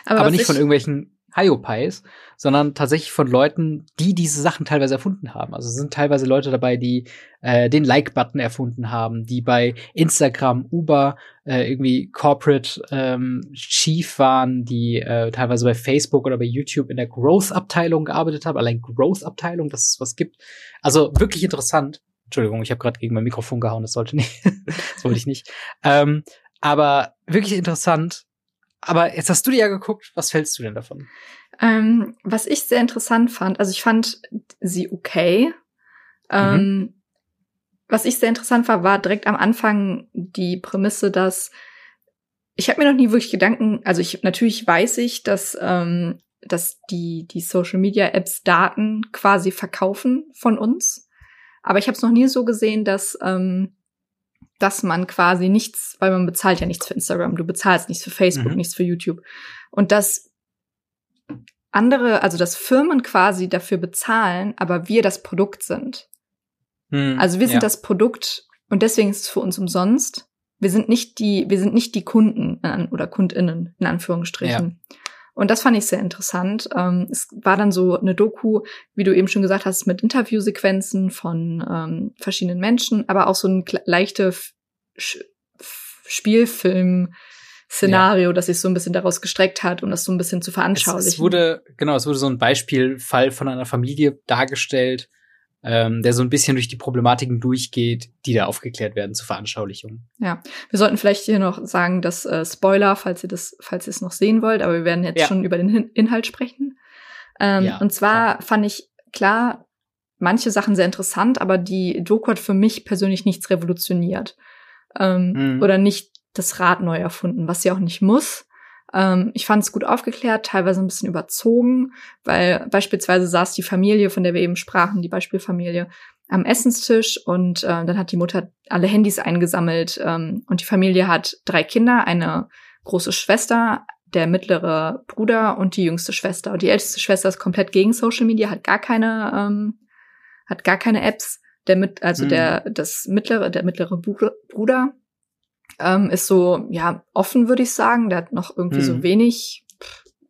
Aber, Aber nicht von irgendwelchen Hyopies, sondern tatsächlich von Leuten, die diese Sachen teilweise erfunden haben. Also es sind teilweise Leute dabei, die äh, den Like-Button erfunden haben, die bei Instagram, Uber äh, irgendwie Corporate ähm, Chief waren, die äh, teilweise bei Facebook oder bei YouTube in der Growth-Abteilung gearbeitet haben. Allein Growth-Abteilung, dass es was gibt. Also wirklich interessant. Entschuldigung, ich habe gerade gegen mein Mikrofon gehauen, das sollte nicht. (laughs) das wollte ich nicht. Ähm, aber wirklich interessant, aber jetzt hast du dir ja geguckt, was fällst du denn davon? Ähm, was ich sehr interessant fand, also ich fand sie okay. Ähm, mhm. Was ich sehr interessant war, war direkt am Anfang die Prämisse, dass ich habe mir noch nie wirklich Gedanken, also ich natürlich weiß ich, dass ähm, dass die die Social Media Apps Daten quasi verkaufen von uns, aber ich habe es noch nie so gesehen, dass ähm, dass man quasi nichts, weil man bezahlt ja nichts für Instagram, du bezahlst nichts für Facebook, mhm. nichts für YouTube. Und dass andere, also dass Firmen quasi dafür bezahlen, aber wir das Produkt sind. Mhm, also wir sind ja. das Produkt und deswegen ist es für uns umsonst. Wir sind nicht die, wir sind nicht die Kunden oder KundInnen in Anführungsstrichen. Ja. Und das fand ich sehr interessant. Ähm, es war dann so eine Doku, wie du eben schon gesagt hast, mit Interviewsequenzen von ähm, verschiedenen Menschen, aber auch so ein leichte Spielfilm. Szenario, ja. das sich so ein bisschen daraus gestreckt hat, um das so ein bisschen zu veranschaulichen. Es, es wurde, genau, es wurde so ein Beispielfall von einer Familie dargestellt, ähm, der so ein bisschen durch die Problematiken durchgeht, die da aufgeklärt werden zur Veranschaulichung. Ja, wir sollten vielleicht hier noch sagen, dass äh, Spoiler, falls ihr das, falls ihr es noch sehen wollt, aber wir werden jetzt ja. schon über den Hin Inhalt sprechen. Ähm, ja, und zwar klar. fand ich klar manche Sachen sehr interessant, aber die Doku hat für mich persönlich nichts revolutioniert ähm, mhm. oder nicht das Rad neu erfunden, was sie auch nicht muss. Ähm, ich fand es gut aufgeklärt, teilweise ein bisschen überzogen, weil beispielsweise saß die Familie, von der wir eben sprachen, die Beispielfamilie, am Essenstisch und äh, dann hat die Mutter alle Handys eingesammelt ähm, und die Familie hat drei Kinder, eine große Schwester, der mittlere Bruder und die jüngste Schwester. Und die älteste Schwester ist komplett gegen Social Media, hat gar keine, ähm, hat gar keine Apps. Der mit, also mhm. der, das mittlere, der mittlere Bruder ähm, ist so, ja, offen, würde ich sagen. Der hat noch irgendwie mhm. so wenig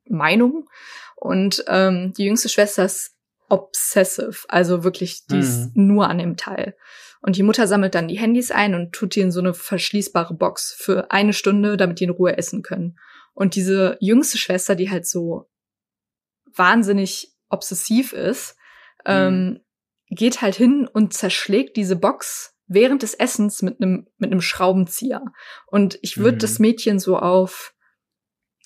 Meinung. Und ähm, die jüngste Schwester ist obsessive, also wirklich, die mhm. ist nur an dem Teil. Und die Mutter sammelt dann die Handys ein und tut die in so eine verschließbare Box für eine Stunde, damit die in Ruhe essen können. Und diese jüngste Schwester, die halt so wahnsinnig obsessiv ist, mhm. ähm, geht halt hin und zerschlägt diese Box während des Essens mit einem mit einem Schraubenzieher. Und ich würde mhm. das Mädchen so auf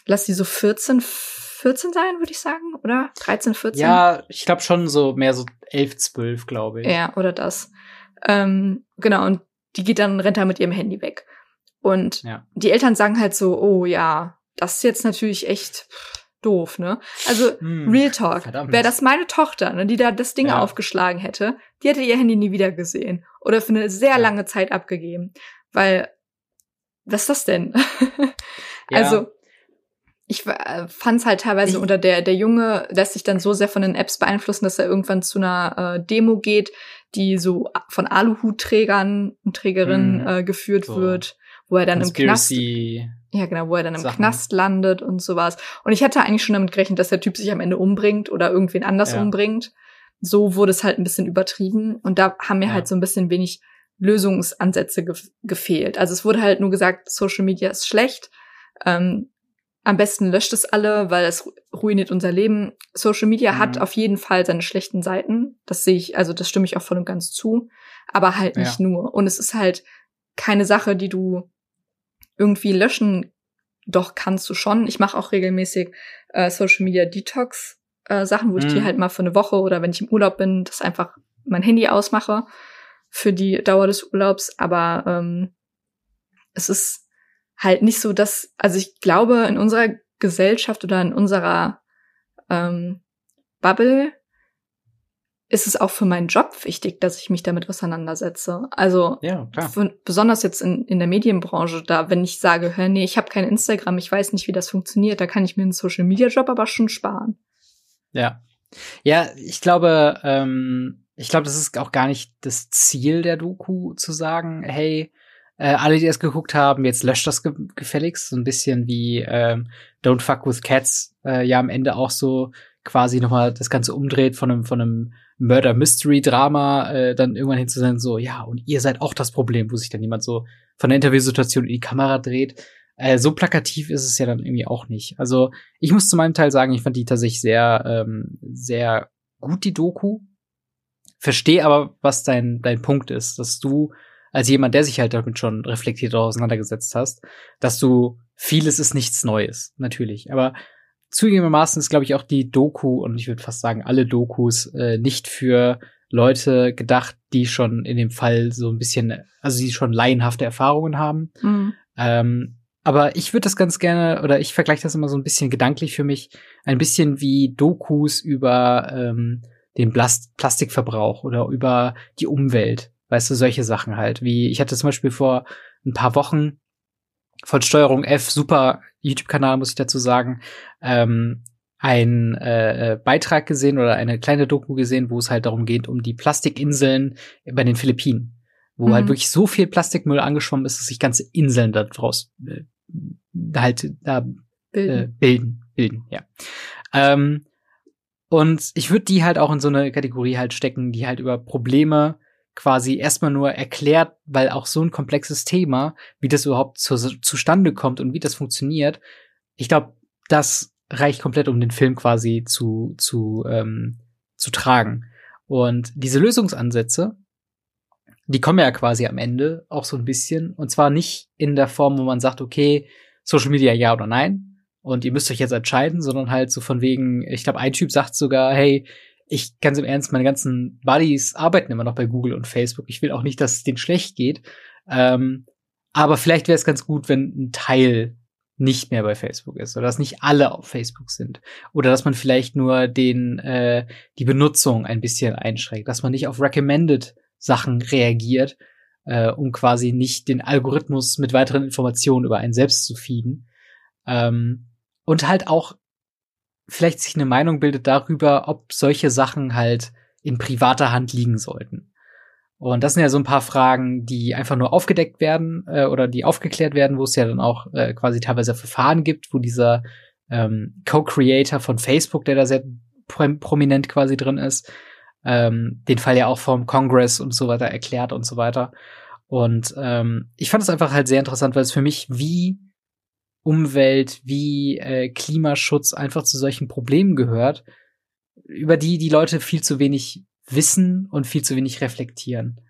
lass sie so 14 14 sein, würde ich sagen, oder 13, 14? Ja, ich glaube schon so mehr so 11, 12, glaube ich. Ja, oder das. Ähm, genau, und die geht dann rennt da mit ihrem Handy weg. Und ja. die Eltern sagen halt so, oh ja, das ist jetzt natürlich echt doof, ne? Also hm, Real Talk. Wäre das meine Tochter, ne, die da das Ding ja. aufgeschlagen hätte, die hätte ihr Handy nie wieder gesehen oder für eine sehr ja. lange Zeit abgegeben, weil was ist das denn? (laughs) ja. Also ich äh, fand es halt teilweise ich unter der der Junge lässt sich dann so sehr von den Apps beeinflussen, dass er irgendwann zu einer äh, Demo geht, die so von Aluhutträgern und Trägerinnen mm, äh, geführt so. wird, wo er dann Conspiracy im Knast ja, genau, wo er dann im Sachen. Knast landet und sowas. Und ich hatte eigentlich schon damit gerechnet, dass der Typ sich am Ende umbringt oder irgendwen anders ja. umbringt. So wurde es halt ein bisschen übertrieben. Und da haben mir ja. halt so ein bisschen wenig Lösungsansätze ge gefehlt. Also es wurde halt nur gesagt, Social Media ist schlecht. Ähm, am besten löscht es alle, weil es ruiniert unser Leben. Social Media mhm. hat auf jeden Fall seine schlechten Seiten. Das sehe ich, also das stimme ich auch voll und ganz zu. Aber halt nicht ja. nur. Und es ist halt keine Sache, die du irgendwie löschen doch kannst du schon. Ich mache auch regelmäßig äh, Social Media Detox äh, Sachen, wo ich die mhm. halt mal für eine Woche oder wenn ich im Urlaub bin, das einfach mein Handy ausmache für die Dauer des Urlaubs. Aber ähm, es ist halt nicht so, dass, also ich glaube, in unserer Gesellschaft oder in unserer ähm, Bubble ist es auch für meinen Job wichtig, dass ich mich damit auseinandersetze. Also ja, für, besonders jetzt in, in der Medienbranche, da wenn ich sage, hör, nee, ich habe kein Instagram, ich weiß nicht, wie das funktioniert, da kann ich mir einen Social Media Job aber schon sparen. Ja. Ja, ich glaube, ähm, ich glaube, das ist auch gar nicht das Ziel der Doku zu sagen, hey, äh, alle, die das geguckt haben, jetzt löscht das ge gefälligst. So ein bisschen wie ähm, Don't Fuck with Cats äh, ja am Ende auch so quasi nochmal das Ganze umdreht von einem, von einem Murder-Mystery-Drama äh, dann irgendwann hin so, ja, und ihr seid auch das Problem, wo sich dann jemand so von der Interviewsituation in die Kamera dreht. Äh, so plakativ ist es ja dann irgendwie auch nicht. Also ich muss zu meinem Teil sagen, ich fand die tatsächlich sehr, ähm, sehr gut, die Doku. Verstehe aber, was dein, dein Punkt ist, dass du als jemand, der sich halt damit schon reflektiert auseinandergesetzt hast, dass du vieles ist nichts Neues, natürlich. Aber zugegebenermaßen ist, glaube ich, auch die Doku, und ich würde fast sagen, alle Dokus, äh, nicht für Leute gedacht, die schon in dem Fall so ein bisschen, also die schon laienhafte Erfahrungen haben. Mhm. Ähm, aber ich würde das ganz gerne, oder ich vergleiche das immer so ein bisschen gedanklich für mich, ein bisschen wie Dokus über ähm, den Plast Plastikverbrauch oder über die Umwelt. Weißt du, solche Sachen halt. Wie, ich hatte zum Beispiel vor ein paar Wochen von Steuerung F, super YouTube-Kanal, muss ich dazu sagen, ähm, ein äh, äh, Beitrag gesehen oder eine kleine Doku gesehen, wo es halt darum geht, um die Plastikinseln bei den Philippinen, wo halt mhm. halt wirklich so viel Plastikmüll angeschwommen ist, dass sich ganze Inseln daraus äh, halt da bilden. Äh, bilden, bilden, ja. Ähm, und ich würde die halt auch in so eine Kategorie halt stecken, die halt über Probleme quasi erstmal nur erklärt, weil auch so ein komplexes Thema, wie das überhaupt zu, zustande kommt und wie das funktioniert, ich glaube, das reicht komplett, um den Film quasi zu, zu, ähm, zu tragen. Und diese Lösungsansätze, die kommen ja quasi am Ende auch so ein bisschen. Und zwar nicht in der Form, wo man sagt, okay, Social Media ja oder nein. Und ihr müsst euch jetzt entscheiden, sondern halt so von wegen, ich glaube, ein Typ sagt sogar, hey, ich ganz im Ernst, meine ganzen Buddies arbeiten immer noch bei Google und Facebook. Ich will auch nicht, dass es denen schlecht geht. Ähm, aber vielleicht wäre es ganz gut, wenn ein Teil nicht mehr bei Facebook ist oder dass nicht alle auf Facebook sind oder dass man vielleicht nur den äh, die Benutzung ein bisschen einschränkt, dass man nicht auf recommended Sachen reagiert, äh, um quasi nicht den Algorithmus mit weiteren Informationen über einen selbst zu feeden ähm, und halt auch vielleicht sich eine Meinung bildet darüber, ob solche Sachen halt in privater Hand liegen sollten. Und das sind ja so ein paar Fragen, die einfach nur aufgedeckt werden äh, oder die aufgeklärt werden, wo es ja dann auch äh, quasi teilweise Verfahren gibt, wo dieser ähm, Co-Creator von Facebook, der da sehr prominent quasi drin ist, ähm, den Fall ja auch vom Congress und so weiter erklärt und so weiter. Und ähm, ich fand es einfach halt sehr interessant, weil es für mich wie Umwelt, wie äh, Klimaschutz einfach zu solchen Problemen gehört, über die die Leute viel zu wenig wissen und viel zu wenig reflektieren.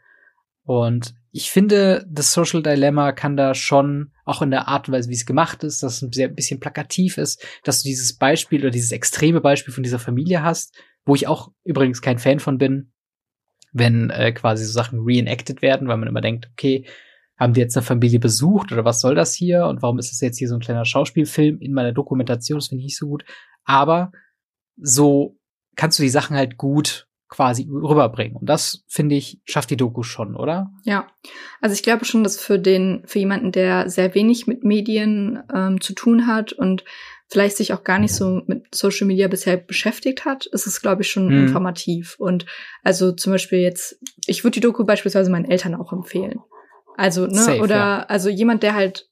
Und ich finde, das Social Dilemma kann da schon, auch in der Art und Weise, wie es gemacht ist, dass es ein bisschen plakativ ist, dass du dieses Beispiel oder dieses extreme Beispiel von dieser Familie hast, wo ich auch übrigens kein Fan von bin, wenn äh, quasi so Sachen reenacted werden, weil man immer denkt, okay, haben die jetzt eine Familie besucht oder was soll das hier und warum ist das jetzt hier so ein kleiner Schauspielfilm in meiner Dokumentation? Das finde ich nicht so gut. Aber so kannst du die Sachen halt gut quasi rüberbringen. Und das, finde ich, schafft die Doku schon, oder? Ja. Also ich glaube schon, dass für den, für jemanden, der sehr wenig mit Medien ähm, zu tun hat und vielleicht sich auch gar nicht so mit Social Media bisher beschäftigt hat, ist es, glaube ich, schon mhm. informativ. Und also zum Beispiel jetzt, ich würde die Doku beispielsweise meinen Eltern auch empfehlen. Also, ne, Safe, oder ja. also jemand, der halt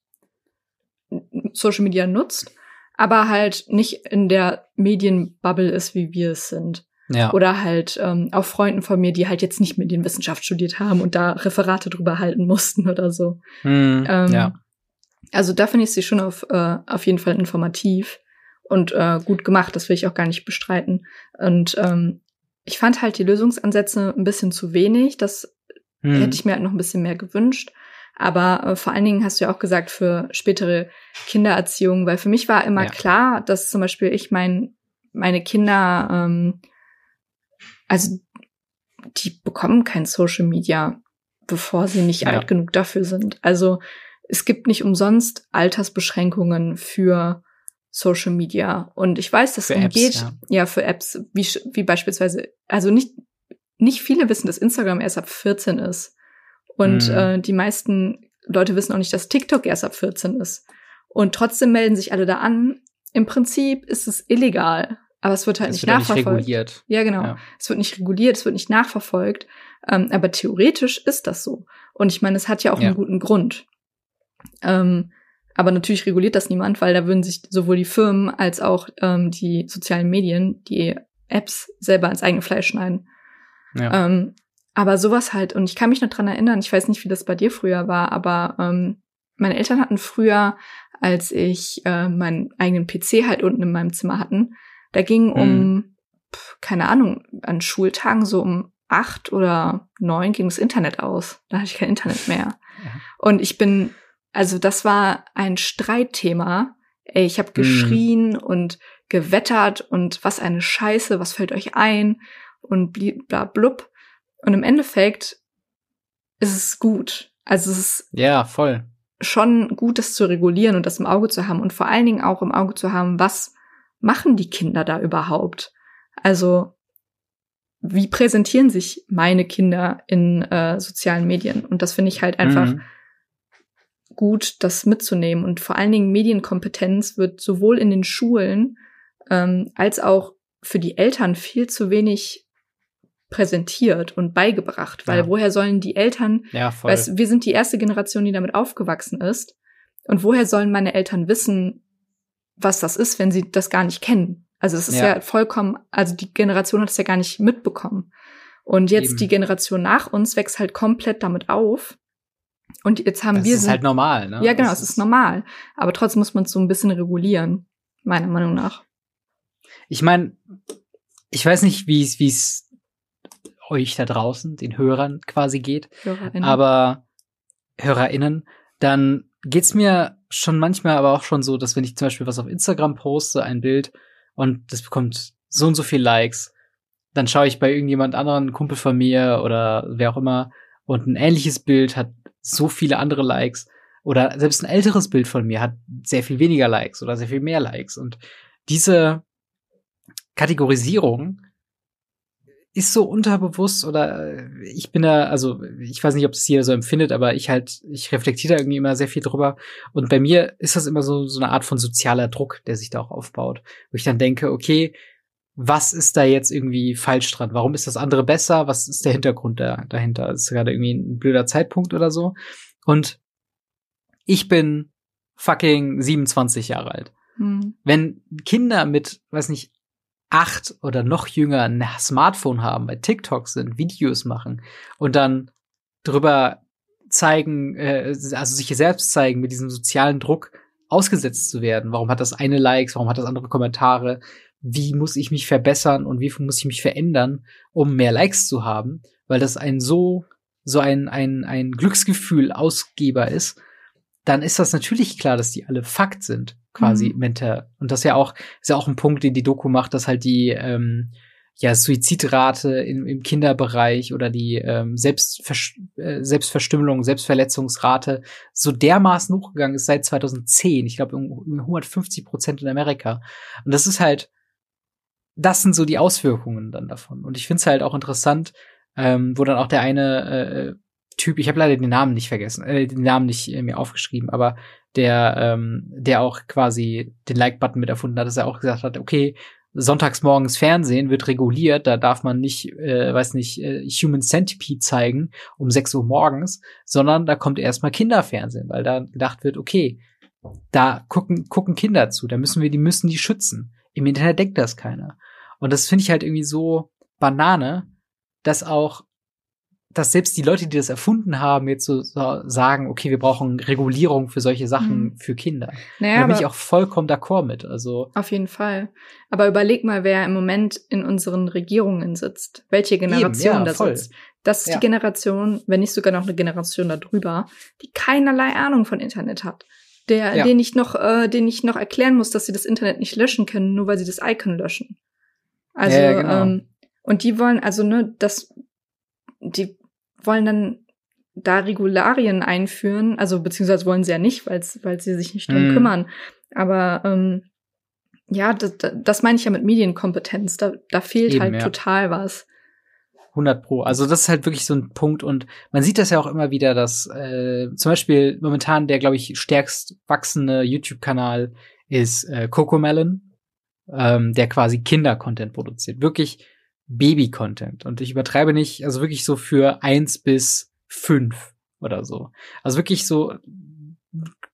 Social Media nutzt, aber halt nicht in der Medienbubble ist, wie wir es sind. Ja. Oder halt ähm, auch Freunden von mir, die halt jetzt nicht Medienwissenschaft studiert haben und da Referate drüber halten mussten oder so. Mm, ähm, ja. Also da finde ich sie schon auf, äh, auf jeden Fall informativ und äh, gut gemacht, das will ich auch gar nicht bestreiten. Und ähm, ich fand halt die Lösungsansätze ein bisschen zu wenig. Das hm. hätte ich mir halt noch ein bisschen mehr gewünscht. Aber äh, vor allen Dingen hast du ja auch gesagt, für spätere Kindererziehung, weil für mich war immer ja. klar, dass zum Beispiel ich mein, meine Kinder, ähm, also die bekommen kein Social Media, bevor sie nicht ja. alt genug dafür sind. Also es gibt nicht umsonst Altersbeschränkungen für Social Media. Und ich weiß, das umgeht, ja. ja. für Apps, wie, wie beispielsweise, also nicht, nicht viele wissen, dass Instagram erst ab 14 ist. Und mhm. äh, die meisten Leute wissen auch nicht, dass TikTok erst ab 14 ist. Und trotzdem melden sich alle da an. Im Prinzip ist es illegal, aber es wird halt es nicht wird nachverfolgt. Nicht reguliert. Ja, genau. Ja. Es wird nicht reguliert, es wird nicht nachverfolgt. Ähm, aber theoretisch ist das so. Und ich meine, es hat ja auch ja. einen guten Grund. Ähm, aber natürlich reguliert das niemand, weil da würden sich sowohl die Firmen als auch ähm, die sozialen Medien, die Apps selber ins eigene Fleisch schneiden. Ja. Ähm, aber sowas halt, und ich kann mich noch dran erinnern, ich weiß nicht, wie das bei dir früher war, aber ähm, meine Eltern hatten früher, als ich äh, meinen eigenen PC halt unten in meinem Zimmer hatten, da ging mhm. um, pf, keine Ahnung, an Schultagen so um acht oder neun ging das Internet aus. Da hatte ich kein Internet (laughs) mehr. Ja. Und ich bin also das war ein Streitthema. Ey, ich habe hm. geschrien mm. und gewettert und was eine Scheiße, was fällt euch ein und bla blub. Und im Endeffekt ist es gut. Also es ist ja voll schon gut, das zu regulieren und das im Auge zu haben und vor allen Dingen auch im Auge zu haben, was machen die Kinder da überhaupt? Also wie präsentieren sich meine Kinder in äh, sozialen Medien? Und das finde ich halt einfach mhm gut, das mitzunehmen. Und vor allen Dingen Medienkompetenz wird sowohl in den Schulen ähm, als auch für die Eltern viel zu wenig präsentiert und beigebracht, weil ja. woher sollen die Eltern, ja, voll. Weißt, wir sind die erste Generation, die damit aufgewachsen ist, und woher sollen meine Eltern wissen, was das ist, wenn sie das gar nicht kennen? Also es ist ja. ja vollkommen, also die Generation hat es ja gar nicht mitbekommen. Und jetzt Eben. die Generation nach uns wächst halt komplett damit auf und jetzt haben das wir. Das ist halt normal, ne? Ja, genau, es ist, ist normal. Aber trotzdem muss man es so ein bisschen regulieren, meiner Meinung nach. Ich meine, ich weiß nicht, wie es, wie es euch da draußen, den Hörern quasi geht. HörerInnen. Aber HörerInnen, dann geht's mir schon manchmal aber auch schon so, dass wenn ich zum Beispiel was auf Instagram poste, ein Bild, und das bekommt so und so viel Likes, dann schaue ich bei irgendjemand anderen, Kumpel von mir oder wer auch immer, und ein ähnliches Bild hat so viele andere Likes. Oder selbst ein älteres Bild von mir hat sehr viel weniger Likes oder sehr viel mehr Likes. Und diese Kategorisierung ist so unterbewusst oder äh, ich bin da, also ich weiß nicht, ob es jeder so empfindet, aber ich halt, ich reflektiere da irgendwie immer sehr viel drüber. Und bei mir ist das immer so, so eine Art von sozialer Druck, der sich da auch aufbaut. Wo ich dann denke, okay, was ist da jetzt irgendwie falsch dran? Warum ist das andere besser? Was ist der Hintergrund da, dahinter? Ist gerade irgendwie ein blöder Zeitpunkt oder so? Und ich bin fucking 27 Jahre alt. Hm. Wenn Kinder mit, weiß nicht, acht oder noch jünger ein Smartphone haben, bei TikTok sind, Videos machen und dann drüber zeigen, äh, also sich selbst zeigen mit diesem sozialen Druck ausgesetzt zu werden. Warum hat das eine Likes? Warum hat das andere Kommentare? wie muss ich mich verbessern und wie muss ich mich verändern, um mehr Likes zu haben, weil das ein so, so ein, ein, ein Glücksgefühl Ausgeber ist, dann ist das natürlich klar, dass die alle Fakt sind, quasi mhm. mental. Und das ist ja auch, ist ja auch ein Punkt, den die Doku macht, dass halt die, ähm, ja, Suizidrate im, im Kinderbereich oder die ähm, Selbstver äh, Selbstverstümmelung, Selbstverletzungsrate so dermaßen hochgegangen ist seit 2010. Ich glaube, um, um 150 Prozent in Amerika. Und das ist halt, das sind so die Auswirkungen dann davon. Und ich finde es halt auch interessant, ähm, wo dann auch der eine äh, Typ, ich habe leider den Namen nicht vergessen, äh, den Namen nicht äh, mir aufgeschrieben, aber der, ähm, der auch quasi den Like-Button mit erfunden hat, dass er auch gesagt hat, okay, sonntags morgens Fernsehen wird reguliert, da darf man nicht, äh, weiß nicht, äh, Human Centipede zeigen um 6 Uhr morgens, sondern da kommt erstmal Kinderfernsehen, weil da gedacht wird, okay, da gucken, gucken Kinder zu, da müssen wir, die müssen die schützen. Im Internet denkt das keiner. Und das finde ich halt irgendwie so Banane, dass auch dass selbst die Leute, die das erfunden haben, jetzt so, so sagen, okay, wir brauchen Regulierung für solche Sachen mhm. für Kinder. Naja, da bin ich auch vollkommen d'accord mit. Also auf jeden Fall. Aber überleg mal, wer im Moment in unseren Regierungen sitzt, welche Generation Eben, ja, da voll. sitzt. Das ist ja. die Generation, wenn nicht sogar noch eine Generation darüber, die keinerlei Ahnung von Internet hat. Der, ja. den ich noch, äh, den ich noch erklären muss, dass sie das Internet nicht löschen können, nur weil sie das Icon löschen. Also, genau. ähm, und die wollen, also, ne, das, die wollen dann da Regularien einführen, also beziehungsweise wollen sie ja nicht, weil sie sich nicht drum mm. kümmern. Aber ähm, ja, das, das meine ich ja mit Medienkompetenz. Da, da fehlt Eben, halt ja. total was. 100 Pro. Also das ist halt wirklich so ein Punkt und man sieht das ja auch immer wieder, dass äh, zum Beispiel momentan der, glaube ich, stärkst wachsende YouTube-Kanal ist äh, Cocomelon, ähm, der quasi Kinder-Content produziert. Wirklich Baby-Content. Und ich übertreibe nicht, also wirklich so für eins bis fünf oder so. Also wirklich so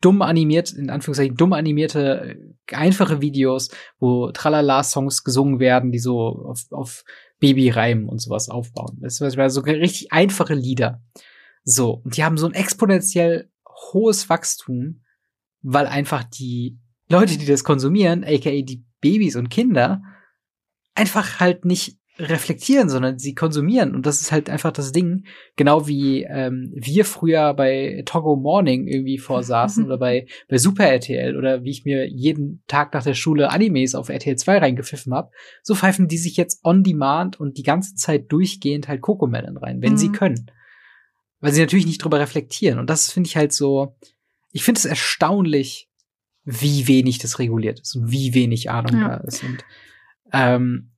dumm animiert, in Anführungszeichen dumm animierte, einfache Videos, wo Tralala-Songs gesungen werden, die so auf, auf Baby-Reimen und sowas aufbauen. Das war so richtig einfache Lieder. So. Und die haben so ein exponentiell hohes Wachstum, weil einfach die Leute, die das konsumieren, aka die Babys und Kinder, einfach halt nicht reflektieren, sondern sie konsumieren. Und das ist halt einfach das Ding. Genau wie ähm, wir früher bei Togo Morning irgendwie vorsaßen (laughs) oder bei, bei Super RTL oder wie ich mir jeden Tag nach der Schule Animes auf RTL 2 reingepfiffen habe, so pfeifen die sich jetzt on demand und die ganze Zeit durchgehend halt Cocomelon rein, wenn mhm. sie können. Weil sie natürlich nicht drüber reflektieren. Und das finde ich halt so, ich finde es erstaunlich, wie wenig das reguliert ist und wie wenig Ahnung ja. da ist. Und ähm,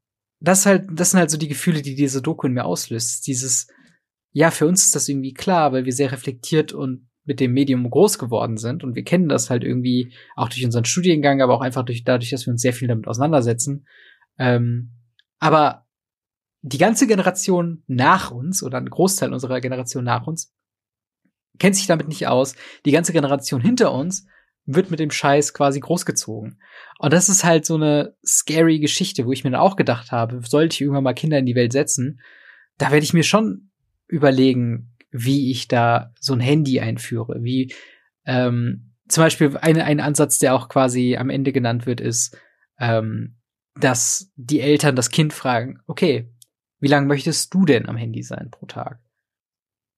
das halt, das sind halt so die Gefühle, die diese Doku in mir auslöst. Dieses, ja, für uns ist das irgendwie klar, weil wir sehr reflektiert und mit dem Medium groß geworden sind und wir kennen das halt irgendwie auch durch unseren Studiengang, aber auch einfach durch dadurch, dass wir uns sehr viel damit auseinandersetzen. Ähm, aber die ganze Generation nach uns oder ein Großteil unserer Generation nach uns kennt sich damit nicht aus. Die ganze Generation hinter uns wird mit dem Scheiß quasi großgezogen. Und das ist halt so eine scary Geschichte, wo ich mir dann auch gedacht habe, sollte ich irgendwann mal Kinder in die Welt setzen, da werde ich mir schon überlegen, wie ich da so ein Handy einführe, wie ähm, zum Beispiel eine, ein Ansatz, der auch quasi am Ende genannt wird, ist, ähm, dass die Eltern das Kind fragen, okay, wie lange möchtest du denn am Handy sein pro Tag?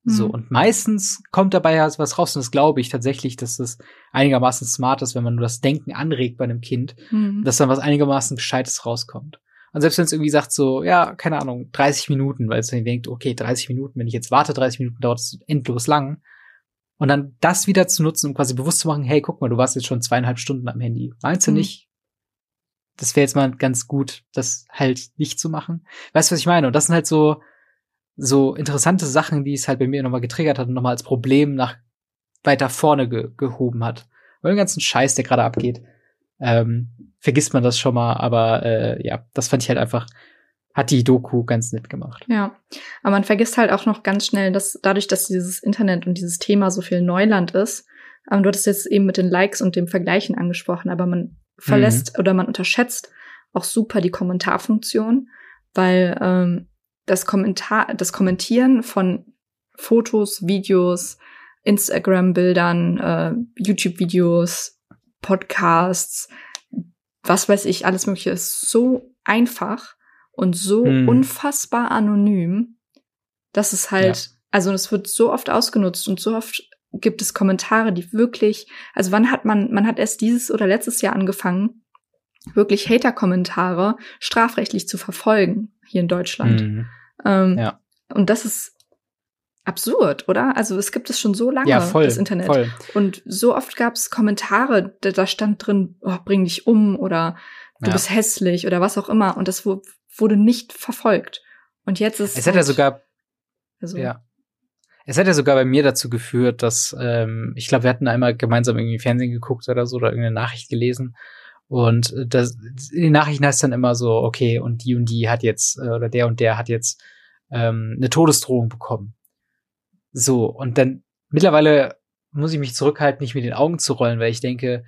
So, mhm. und meistens kommt dabei ja was raus, und das glaube ich tatsächlich, dass das einigermaßen smart ist, wenn man nur das Denken anregt bei einem Kind, mhm. dass dann was einigermaßen Gescheites rauskommt. Und selbst wenn es irgendwie sagt, so, ja, keine Ahnung, 30 Minuten, weil es dann denkt, okay, 30 Minuten, wenn ich jetzt warte, 30 Minuten dauert es endlos lang. Und dann das wieder zu nutzen, um quasi bewusst zu machen, hey, guck mal, du warst jetzt schon zweieinhalb Stunden am Handy. Meinst du mhm. nicht? Das wäre jetzt mal ganz gut, das halt nicht zu machen. Weißt du, was ich meine? Und das sind halt so, so interessante Sachen, die es halt bei mir nochmal getriggert hat und nochmal als Problem nach weiter vorne ge gehoben hat. Weil den ganzen Scheiß, der gerade abgeht, ähm, vergisst man das schon mal, aber äh, ja, das fand ich halt einfach, hat die Doku ganz nett gemacht. Ja, aber man vergisst halt auch noch ganz schnell, dass dadurch, dass dieses Internet und dieses Thema so viel Neuland ist, ähm, du hattest jetzt eben mit den Likes und dem Vergleichen angesprochen, aber man verlässt mhm. oder man unterschätzt auch super die Kommentarfunktion, weil ähm, das Kommentar, das Kommentieren von Fotos, Videos, Instagram-Bildern, äh, YouTube-Videos, Podcasts, was weiß ich, alles Mögliche ist so einfach und so hm. unfassbar anonym, dass es halt, ja. also es wird so oft ausgenutzt und so oft gibt es Kommentare, die wirklich, also wann hat man, man hat erst dieses oder letztes Jahr angefangen, wirklich Hater-Kommentare strafrechtlich zu verfolgen hier in Deutschland. Mhm. Ähm, ja. Und das ist absurd, oder? Also es gibt es schon so lange, ja, voll, das Internet. Voll. Und so oft gab es Kommentare, da, stand drin, oh, bring dich um oder du ja. bist hässlich oder was auch immer. Und das wurde nicht verfolgt. Und jetzt ist es. Es hat ja halt sogar. Also, ja. Es hat ja sogar bei mir dazu geführt, dass ähm, ich glaube, wir hatten einmal gemeinsam irgendwie Fernsehen geguckt oder so oder irgendeine Nachricht gelesen. Und das, in den Nachrichten heißt dann immer so, okay, und die und die hat jetzt, äh, oder der und der hat jetzt ähm, eine Todesdrohung bekommen. So, und dann mittlerweile muss ich mich zurückhalten, nicht mit den Augen zu rollen, weil ich denke,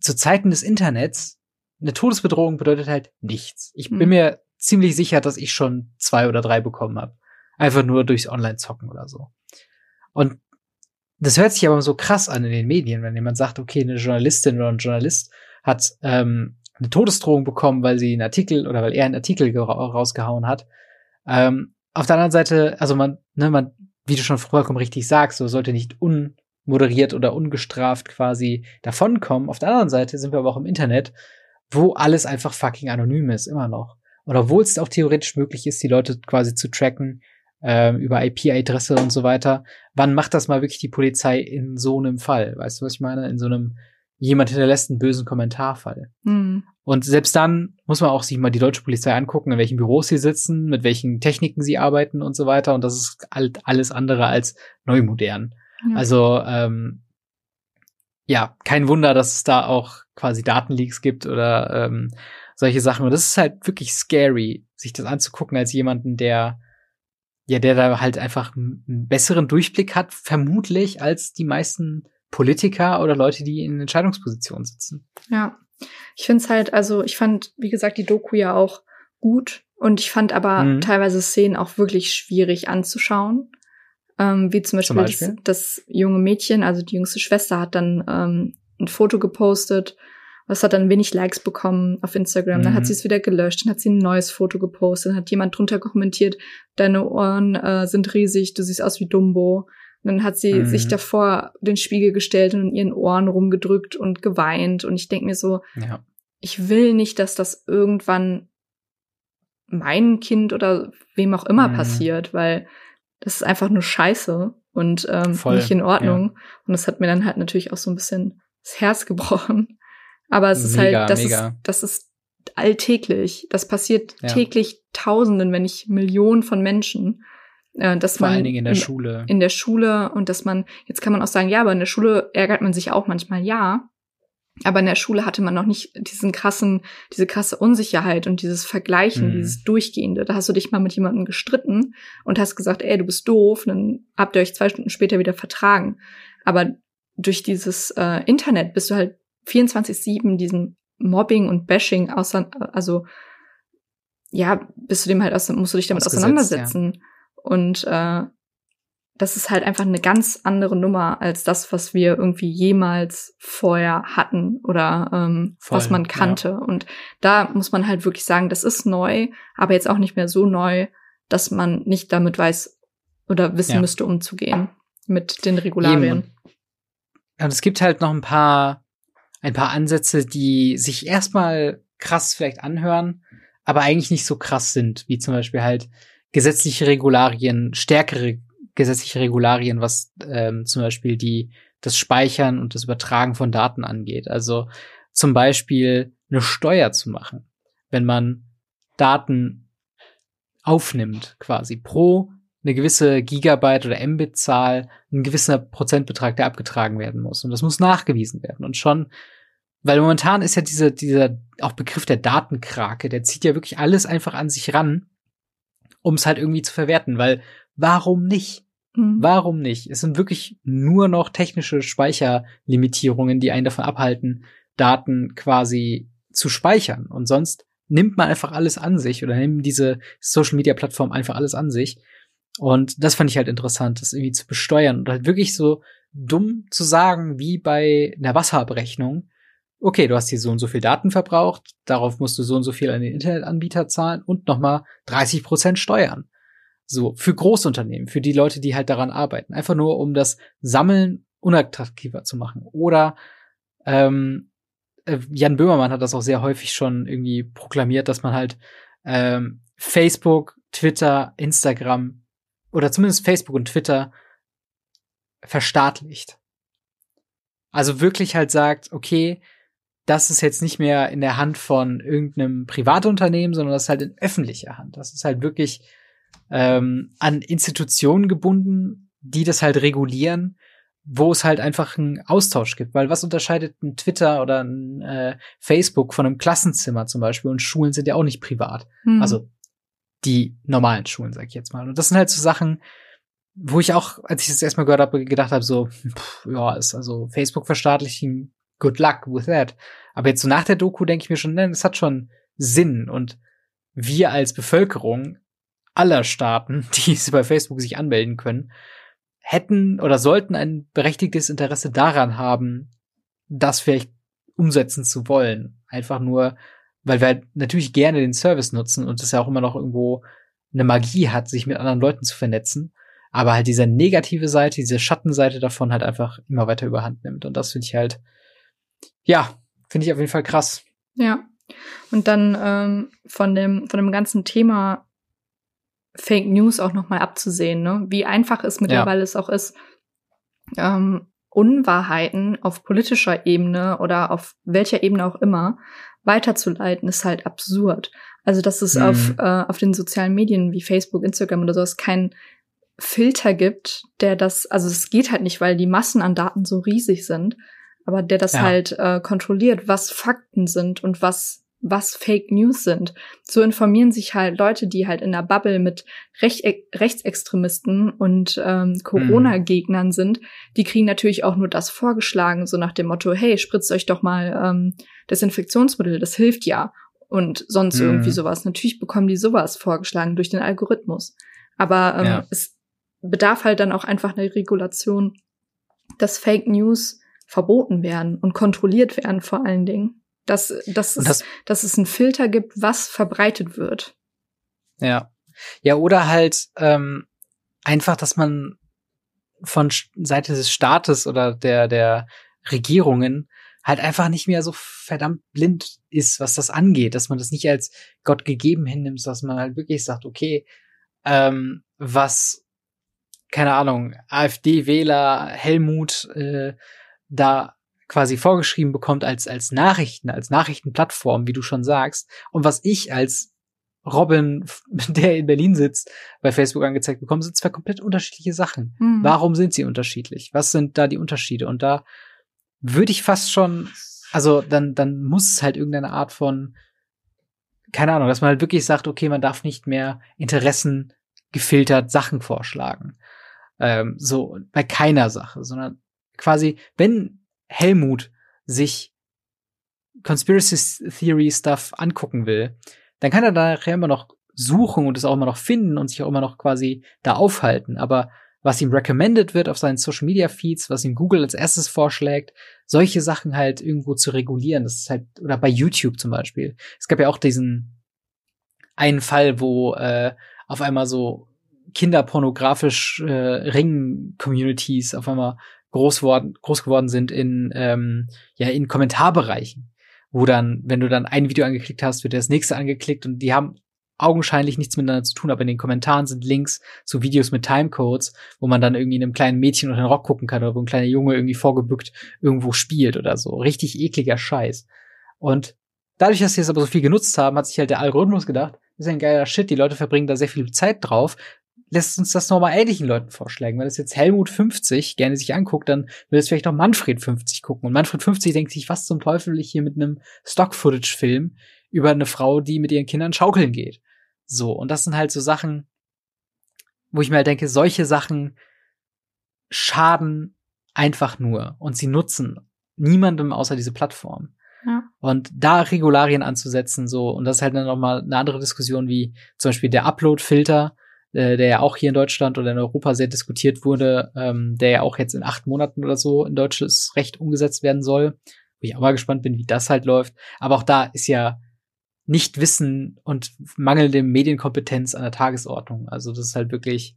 zu Zeiten des Internets, eine Todesbedrohung bedeutet halt nichts. Ich bin mhm. mir ziemlich sicher, dass ich schon zwei oder drei bekommen habe. Einfach nur durchs Online-Zocken oder so. Und das hört sich aber so krass an in den Medien, wenn jemand sagt, okay, eine Journalistin oder ein Journalist hat ähm, eine Todesdrohung bekommen, weil sie einen Artikel oder weil er einen Artikel rausgehauen hat. Ähm, auf der anderen Seite, also man, ne, man, wie du schon vollkommen richtig sagst, so sollte nicht unmoderiert oder ungestraft quasi davonkommen. Auf der anderen Seite sind wir aber auch im Internet, wo alles einfach fucking anonym ist, immer noch. Und obwohl es auch theoretisch möglich ist, die Leute quasi zu tracken, ähm, über IP-Adresse und so weiter. Wann macht das mal wirklich die Polizei in so einem Fall? Weißt du, was ich meine? In so einem jemand hinterlässt einen bösen Kommentarfall. Mhm. Und selbst dann muss man auch sich mal die deutsche Polizei angucken, in welchen Büros sie sitzen, mit welchen Techniken sie arbeiten und so weiter. Und das ist halt alles andere als neumodern. Ja. Also ähm, ja, kein Wunder, dass es da auch quasi Datenleaks gibt oder ähm, solche Sachen. Und das ist halt wirklich scary, sich das anzugucken als jemanden, der ja, der da halt einfach einen besseren Durchblick hat, vermutlich als die meisten Politiker oder Leute, die in Entscheidungspositionen sitzen. Ja, ich finde es halt, also ich fand, wie gesagt, die Doku ja auch gut und ich fand aber mhm. teilweise Szenen auch wirklich schwierig anzuschauen. Ähm, wie zum Beispiel, zum Beispiel? Das, das, junge Mädchen, also die jüngste Schwester, hat dann ähm, ein Foto gepostet es hat dann wenig Likes bekommen auf Instagram. Mhm. Dann hat mhm. sie es wieder gelöscht, dann hat sie ein neues Foto gepostet, dann hat jemand drunter kommentiert, deine Ohren äh, sind riesig, du siehst aus wie Dumbo. Und dann hat sie mhm. sich davor den Spiegel gestellt und in ihren Ohren rumgedrückt und geweint. Und ich denke mir so, ja. ich will nicht, dass das irgendwann mein Kind oder wem auch immer mhm. passiert, weil das ist einfach nur Scheiße und ähm, nicht in Ordnung. Ja. Und das hat mir dann halt natürlich auch so ein bisschen das Herz (laughs) gebrochen. Aber es ist halt, das mega. ist, das ist alltäglich. Das passiert ja. täglich Tausenden, wenn nicht Millionen von Menschen. Äh, dass Vor man allen Dingen in der in, Schule. In der Schule und dass man, jetzt kann man auch sagen, ja, aber in der Schule ärgert man sich auch manchmal, ja. Aber in der Schule hatte man noch nicht diesen krassen, diese krasse Unsicherheit und dieses Vergleichen, mhm. dieses Durchgehende. Da hast du dich mal mit jemandem gestritten und hast gesagt, ey, du bist doof, und dann habt ihr euch zwei Stunden später wieder vertragen. Aber durch dieses äh, Internet bist du halt 24-7 diesem Mobbing und Bashing außer, also ja, bist du dem halt aus, musst du dich damit auseinandersetzen. Ja. Und äh, das ist halt einfach eine ganz andere Nummer als das, was wir irgendwie jemals vorher hatten oder ähm, Voll, was man kannte. Ja. Und da muss man halt wirklich sagen, das ist neu, aber jetzt auch nicht mehr so neu, dass man nicht damit weiß oder wissen ja. müsste, umzugehen mit den Regularien. Und es gibt halt noch ein paar ein paar Ansätze, die sich erstmal krass vielleicht anhören, aber eigentlich nicht so krass sind, wie zum Beispiel halt gesetzliche Regularien, stärkere gesetzliche Regularien, was ähm, zum Beispiel die das Speichern und das Übertragen von Daten angeht. Also zum Beispiel eine Steuer zu machen, wenn man Daten aufnimmt, quasi pro eine gewisse Gigabyte oder Mbit-Zahl, ein gewisser Prozentbetrag, der abgetragen werden muss. Und das muss nachgewiesen werden. Und schon weil momentan ist ja dieser, dieser auch Begriff der Datenkrake, der zieht ja wirklich alles einfach an sich ran, um es halt irgendwie zu verwerten, weil warum nicht? Mhm. Warum nicht? Es sind wirklich nur noch technische Speicherlimitierungen, die einen davon abhalten, Daten quasi zu speichern. Und sonst nimmt man einfach alles an sich oder nimmt diese Social Media Plattform einfach alles an sich. Und das fand ich halt interessant, das irgendwie zu besteuern und halt wirklich so dumm zu sagen, wie bei einer Wasserabrechnung okay, du hast hier so und so viel Daten verbraucht, darauf musst du so und so viel an den Internetanbieter zahlen und nochmal 30 Prozent Steuern. So, für Großunternehmen, für die Leute, die halt daran arbeiten. Einfach nur, um das Sammeln unattraktiver zu machen. Oder ähm, äh, Jan Böhmermann hat das auch sehr häufig schon irgendwie proklamiert, dass man halt ähm, Facebook, Twitter, Instagram oder zumindest Facebook und Twitter verstaatlicht. Also wirklich halt sagt, okay, das ist jetzt nicht mehr in der Hand von irgendeinem Privatunternehmen, sondern das ist halt in öffentlicher Hand. Das ist halt wirklich ähm, an Institutionen gebunden, die das halt regulieren, wo es halt einfach einen Austausch gibt. Weil was unterscheidet ein Twitter oder ein äh, Facebook von einem Klassenzimmer zum Beispiel? Und Schulen sind ja auch nicht privat. Mhm. Also die normalen Schulen, sag ich jetzt mal. Und das sind halt so Sachen, wo ich auch, als ich das erstmal gehört habe, gedacht habe, so, pff, ja, ist also Facebook verstaatlichen, good luck with that. Aber jetzt so nach der Doku denke ich mir schon, nein, es hat schon Sinn. Und wir als Bevölkerung aller Staaten, (laughs) die bei Facebook sich anmelden können, hätten oder sollten ein berechtigtes Interesse daran haben, das vielleicht umsetzen zu wollen. Einfach nur, weil wir halt natürlich gerne den Service nutzen und es ja auch immer noch irgendwo eine Magie hat, sich mit anderen Leuten zu vernetzen. Aber halt diese negative Seite, diese Schattenseite davon halt einfach immer weiter überhand nimmt. Und das finde ich halt, ja, finde ich auf jeden Fall krass. Ja. Und dann ähm, von dem von dem ganzen Thema Fake News auch noch mal abzusehen, ne? Wie einfach es mittlerweile ja. es auch ist, ähm, Unwahrheiten auf politischer Ebene oder auf welcher Ebene auch immer weiterzuleiten, ist halt absurd. Also, dass es mhm. auf, äh, auf den sozialen Medien wie Facebook, Instagram oder sowas kein Filter gibt, der das, also es geht halt nicht, weil die Massen an Daten so riesig sind, aber der das ja. halt äh, kontrolliert, was Fakten sind und was was Fake News sind. So informieren sich halt Leute, die halt in der Bubble mit Rech Rechtsextremisten und ähm, Corona-Gegnern sind. Die kriegen natürlich auch nur das vorgeschlagen, so nach dem Motto, hey, spritzt euch doch mal ähm, Desinfektionsmittel, das hilft ja. Und sonst mhm. irgendwie sowas. Natürlich bekommen die sowas vorgeschlagen durch den Algorithmus. Aber ähm, ja. es bedarf halt dann auch einfach eine Regulation, dass Fake News verboten werden und kontrolliert werden vor allen Dingen. Dass, dass, es, das, dass es einen Filter gibt, was verbreitet wird. Ja. Ja, oder halt ähm, einfach, dass man von Seite des Staates oder der, der Regierungen halt einfach nicht mehr so verdammt blind ist, was das angeht, dass man das nicht als Gott gegeben hinnimmt, dass man halt wirklich sagt, okay, ähm, was, keine Ahnung, AfD-Wähler Helmut äh, da quasi vorgeschrieben bekommt als, als Nachrichten, als Nachrichtenplattform, wie du schon sagst, und was ich als Robin, (laughs) der in Berlin sitzt, bei Facebook angezeigt bekomme, sind zwei komplett unterschiedliche Sachen. Mhm. Warum sind sie unterschiedlich? Was sind da die Unterschiede? Und da würde ich fast schon, also dann, dann muss es halt irgendeine Art von, keine Ahnung, dass man halt wirklich sagt, okay, man darf nicht mehr Interessen gefiltert Sachen vorschlagen. Ähm, so bei keiner Sache, sondern quasi, wenn Helmut sich Conspiracy Theory Stuff angucken will, dann kann er nachher immer noch suchen und es auch immer noch finden und sich auch immer noch quasi da aufhalten. Aber was ihm recommended wird auf seinen Social Media Feeds, was ihm Google als erstes vorschlägt, solche Sachen halt irgendwo zu regulieren. Das ist halt, oder bei YouTube zum Beispiel. Es gab ja auch diesen einen Fall, wo äh, auf einmal so kinderpornografisch äh, Ring-Communities auf einmal groß, worden, groß geworden sind in, ähm, ja, in Kommentarbereichen. Wo dann, wenn du dann ein Video angeklickt hast, wird das nächste angeklickt und die haben augenscheinlich nichts miteinander zu tun, aber in den Kommentaren sind Links zu Videos mit Timecodes, wo man dann irgendwie einem kleinen Mädchen unter den Rock gucken kann oder wo ein kleiner Junge irgendwie vorgebückt irgendwo spielt oder so. Richtig ekliger Scheiß. Und dadurch, dass sie es aber so viel genutzt haben, hat sich halt der Algorithmus gedacht, das ist ein geiler Shit, die Leute verbringen da sehr viel Zeit drauf. Lässt uns das nochmal ähnlichen Leuten vorschlagen. Wenn das jetzt Helmut 50 gerne sich anguckt, dann will es vielleicht noch Manfred 50 gucken. Und Manfred 50 denkt sich, was zum Teufel will ich hier mit einem Stock-Footage-Film über eine Frau, die mit ihren Kindern schaukeln geht. So, und das sind halt so Sachen, wo ich mir halt denke, solche Sachen schaden einfach nur und sie nutzen niemandem außer diese Plattform. Ja. Und da Regularien anzusetzen, so, und das ist halt dann nochmal eine andere Diskussion wie zum Beispiel der Upload-Filter, äh, der ja auch hier in Deutschland oder in Europa sehr diskutiert wurde, ähm, der ja auch jetzt in acht Monaten oder so in deutsches Recht umgesetzt werden soll. Wo ich auch mal gespannt bin, wie das halt läuft. Aber auch da ist ja Nichtwissen und mangelnde Medienkompetenz an der Tagesordnung. Also das ist halt wirklich,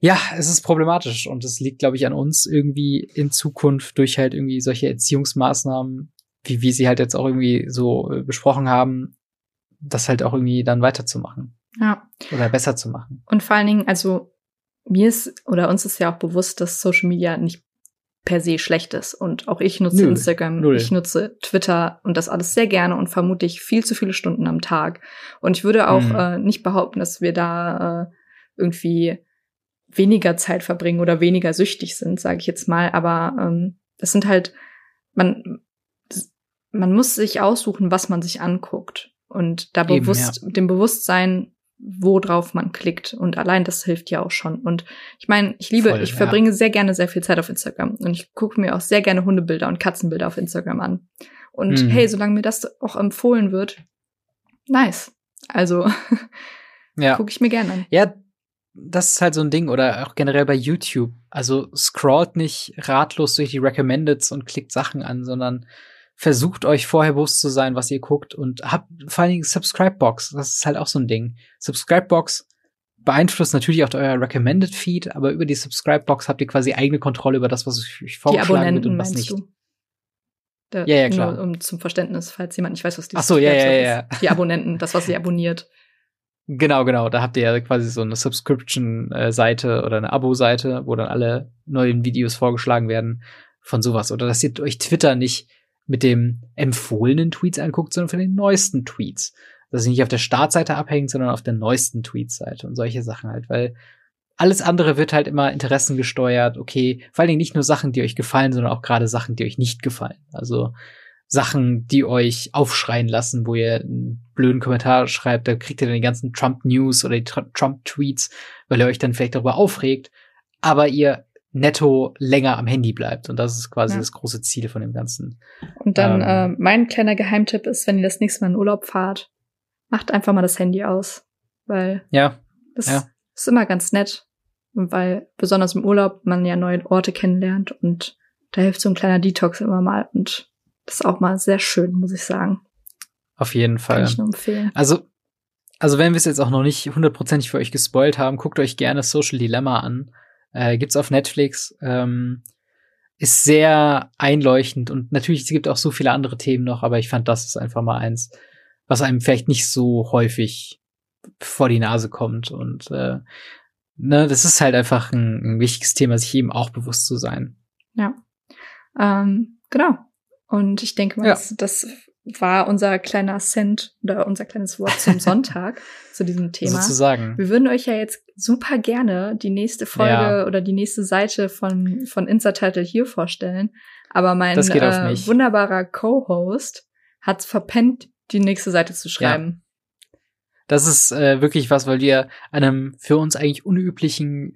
ja, es ist problematisch und es liegt, glaube ich, an uns irgendwie in Zukunft durch halt irgendwie solche Erziehungsmaßnahmen, wie wir sie halt jetzt auch irgendwie so äh, besprochen haben, das halt auch irgendwie dann weiterzumachen. Ja. Oder besser zu machen. Und vor allen Dingen, also mir ist oder uns ist ja auch bewusst, dass Social Media nicht per se schlecht ist. Und auch ich nutze Null. Instagram, Null. ich nutze Twitter und das alles sehr gerne und vermutlich viel zu viele Stunden am Tag. Und ich würde auch mhm. äh, nicht behaupten, dass wir da äh, irgendwie weniger Zeit verbringen oder weniger süchtig sind, sage ich jetzt mal. Aber ähm, das sind halt, man, man muss sich aussuchen, was man sich anguckt. Und da Eben, bewusst, ja. dem Bewusstsein, worauf man klickt. Und allein das hilft ja auch schon. Und ich meine, ich liebe, Voll, ich ja. verbringe sehr gerne sehr viel Zeit auf Instagram. Und ich gucke mir auch sehr gerne Hundebilder und Katzenbilder auf Instagram an. Und mhm. hey, solange mir das auch empfohlen wird, nice. Also (laughs) ja. gucke ich mir gerne an. Ja, das ist halt so ein Ding oder auch generell bei YouTube. Also scrollt nicht ratlos durch die Recommendeds und klickt Sachen an, sondern versucht euch vorher bewusst zu sein, was ihr guckt und habt vor allen Dingen Subscribe-Box. Das ist halt auch so ein Ding. Subscribe-Box beeinflusst natürlich auch euer Recommended Feed, aber über die Subscribe-Box habt ihr quasi eigene Kontrolle über das, was euch vorgeschlagen wird und was nicht. Du? Da, ja, ja, klar. Nur, um zum Verständnis, falls jemand nicht weiß, was die Ach so, ja, ja, ja. Ist. Die Abonnenten, das, was sie abonniert. Genau, genau. Da habt ihr ja quasi so eine Subscription-Seite oder eine Abo-Seite, wo dann alle neuen Videos vorgeschlagen werden von sowas. Oder dass ihr euch Twitter nicht mit dem empfohlenen Tweets anguckt, sondern von den neuesten Tweets. Dass ihr nicht auf der Startseite abhängt, sondern auf der neuesten Tweetseite und solche Sachen halt, weil alles andere wird halt immer Interessen gesteuert. Okay, vor allen Dingen nicht nur Sachen, die euch gefallen, sondern auch gerade Sachen, die euch nicht gefallen. Also Sachen, die euch aufschreien lassen, wo ihr einen blöden Kommentar schreibt, da kriegt ihr dann die ganzen Trump-News oder die Trump-Tweets, weil ihr euch dann vielleicht darüber aufregt, aber ihr netto länger am Handy bleibt. Und das ist quasi ja. das große Ziel von dem Ganzen. Und dann ähm, äh, mein kleiner Geheimtipp ist, wenn ihr das nächste Mal in Urlaub fahrt, macht einfach mal das Handy aus. Weil ja, das ja. ist immer ganz nett. Weil besonders im Urlaub man ja neue Orte kennenlernt und da hilft so ein kleiner Detox immer mal. Und das ist auch mal sehr schön, muss ich sagen. Auf jeden Fall. Kann ich nur empfehlen. Also, also wenn wir es jetzt auch noch nicht hundertprozentig für euch gespoilt haben, guckt euch gerne Social Dilemma an. Äh, gibt's auf Netflix. Ähm, ist sehr einleuchtend und natürlich es gibt auch so viele andere Themen noch, aber ich fand das ist einfach mal eins, was einem vielleicht nicht so häufig vor die Nase kommt und äh, ne, das ist halt einfach ein, ein wichtiges Thema, sich eben auch bewusst zu sein. Ja, ähm, genau. Und ich denke mal, ja. das, das war unser kleiner Cent oder unser kleines Wort zum (laughs) Sonntag zu diesem Thema. Sozusagen. Wir würden euch ja jetzt super gerne die nächste Folge ja. oder die nächste Seite von, von Insta-Title hier vorstellen. Aber mein äh, wunderbarer Co-Host hat verpennt, die nächste Seite zu schreiben. Ja. Das ist äh, wirklich was, weil wir einem für uns eigentlich unüblichen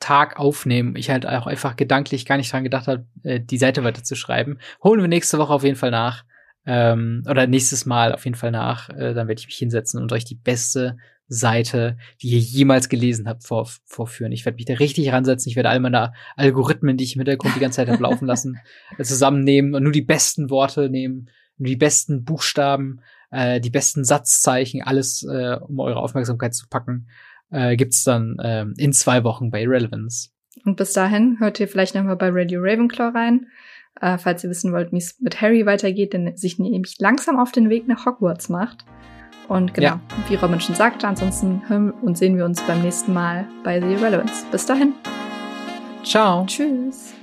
Tag aufnehmen. Ich halt auch einfach gedanklich gar nicht dran gedacht habe, äh, die Seite weiter zu schreiben. Holen wir nächste Woche auf jeden Fall nach. Ähm, oder nächstes Mal auf jeden Fall nach. Äh, dann werde ich mich hinsetzen und euch die beste Seite, die ihr jemals gelesen habt, vor, vorführen. Ich werde mich da richtig ransetzen. Ich werde all meine Algorithmen, die ich im Hintergrund die ganze Zeit habe laufen lassen, äh, (laughs) zusammennehmen und nur die besten Worte nehmen, nur die besten Buchstaben, äh, die besten Satzzeichen, alles, äh, um eure Aufmerksamkeit zu packen äh, gibt's dann ähm, in zwei Wochen bei Relevance. Und bis dahin hört ihr vielleicht nochmal bei Radio Ravenclaw rein, äh, falls ihr wissen wollt, wie es mit Harry weitergeht, denn sich nämlich langsam auf den Weg nach Hogwarts macht. Und genau, ja. wie Robin schon sagte, ansonsten hören und sehen wir uns beim nächsten Mal bei The Relevance. Bis dahin. Ciao. Tschüss.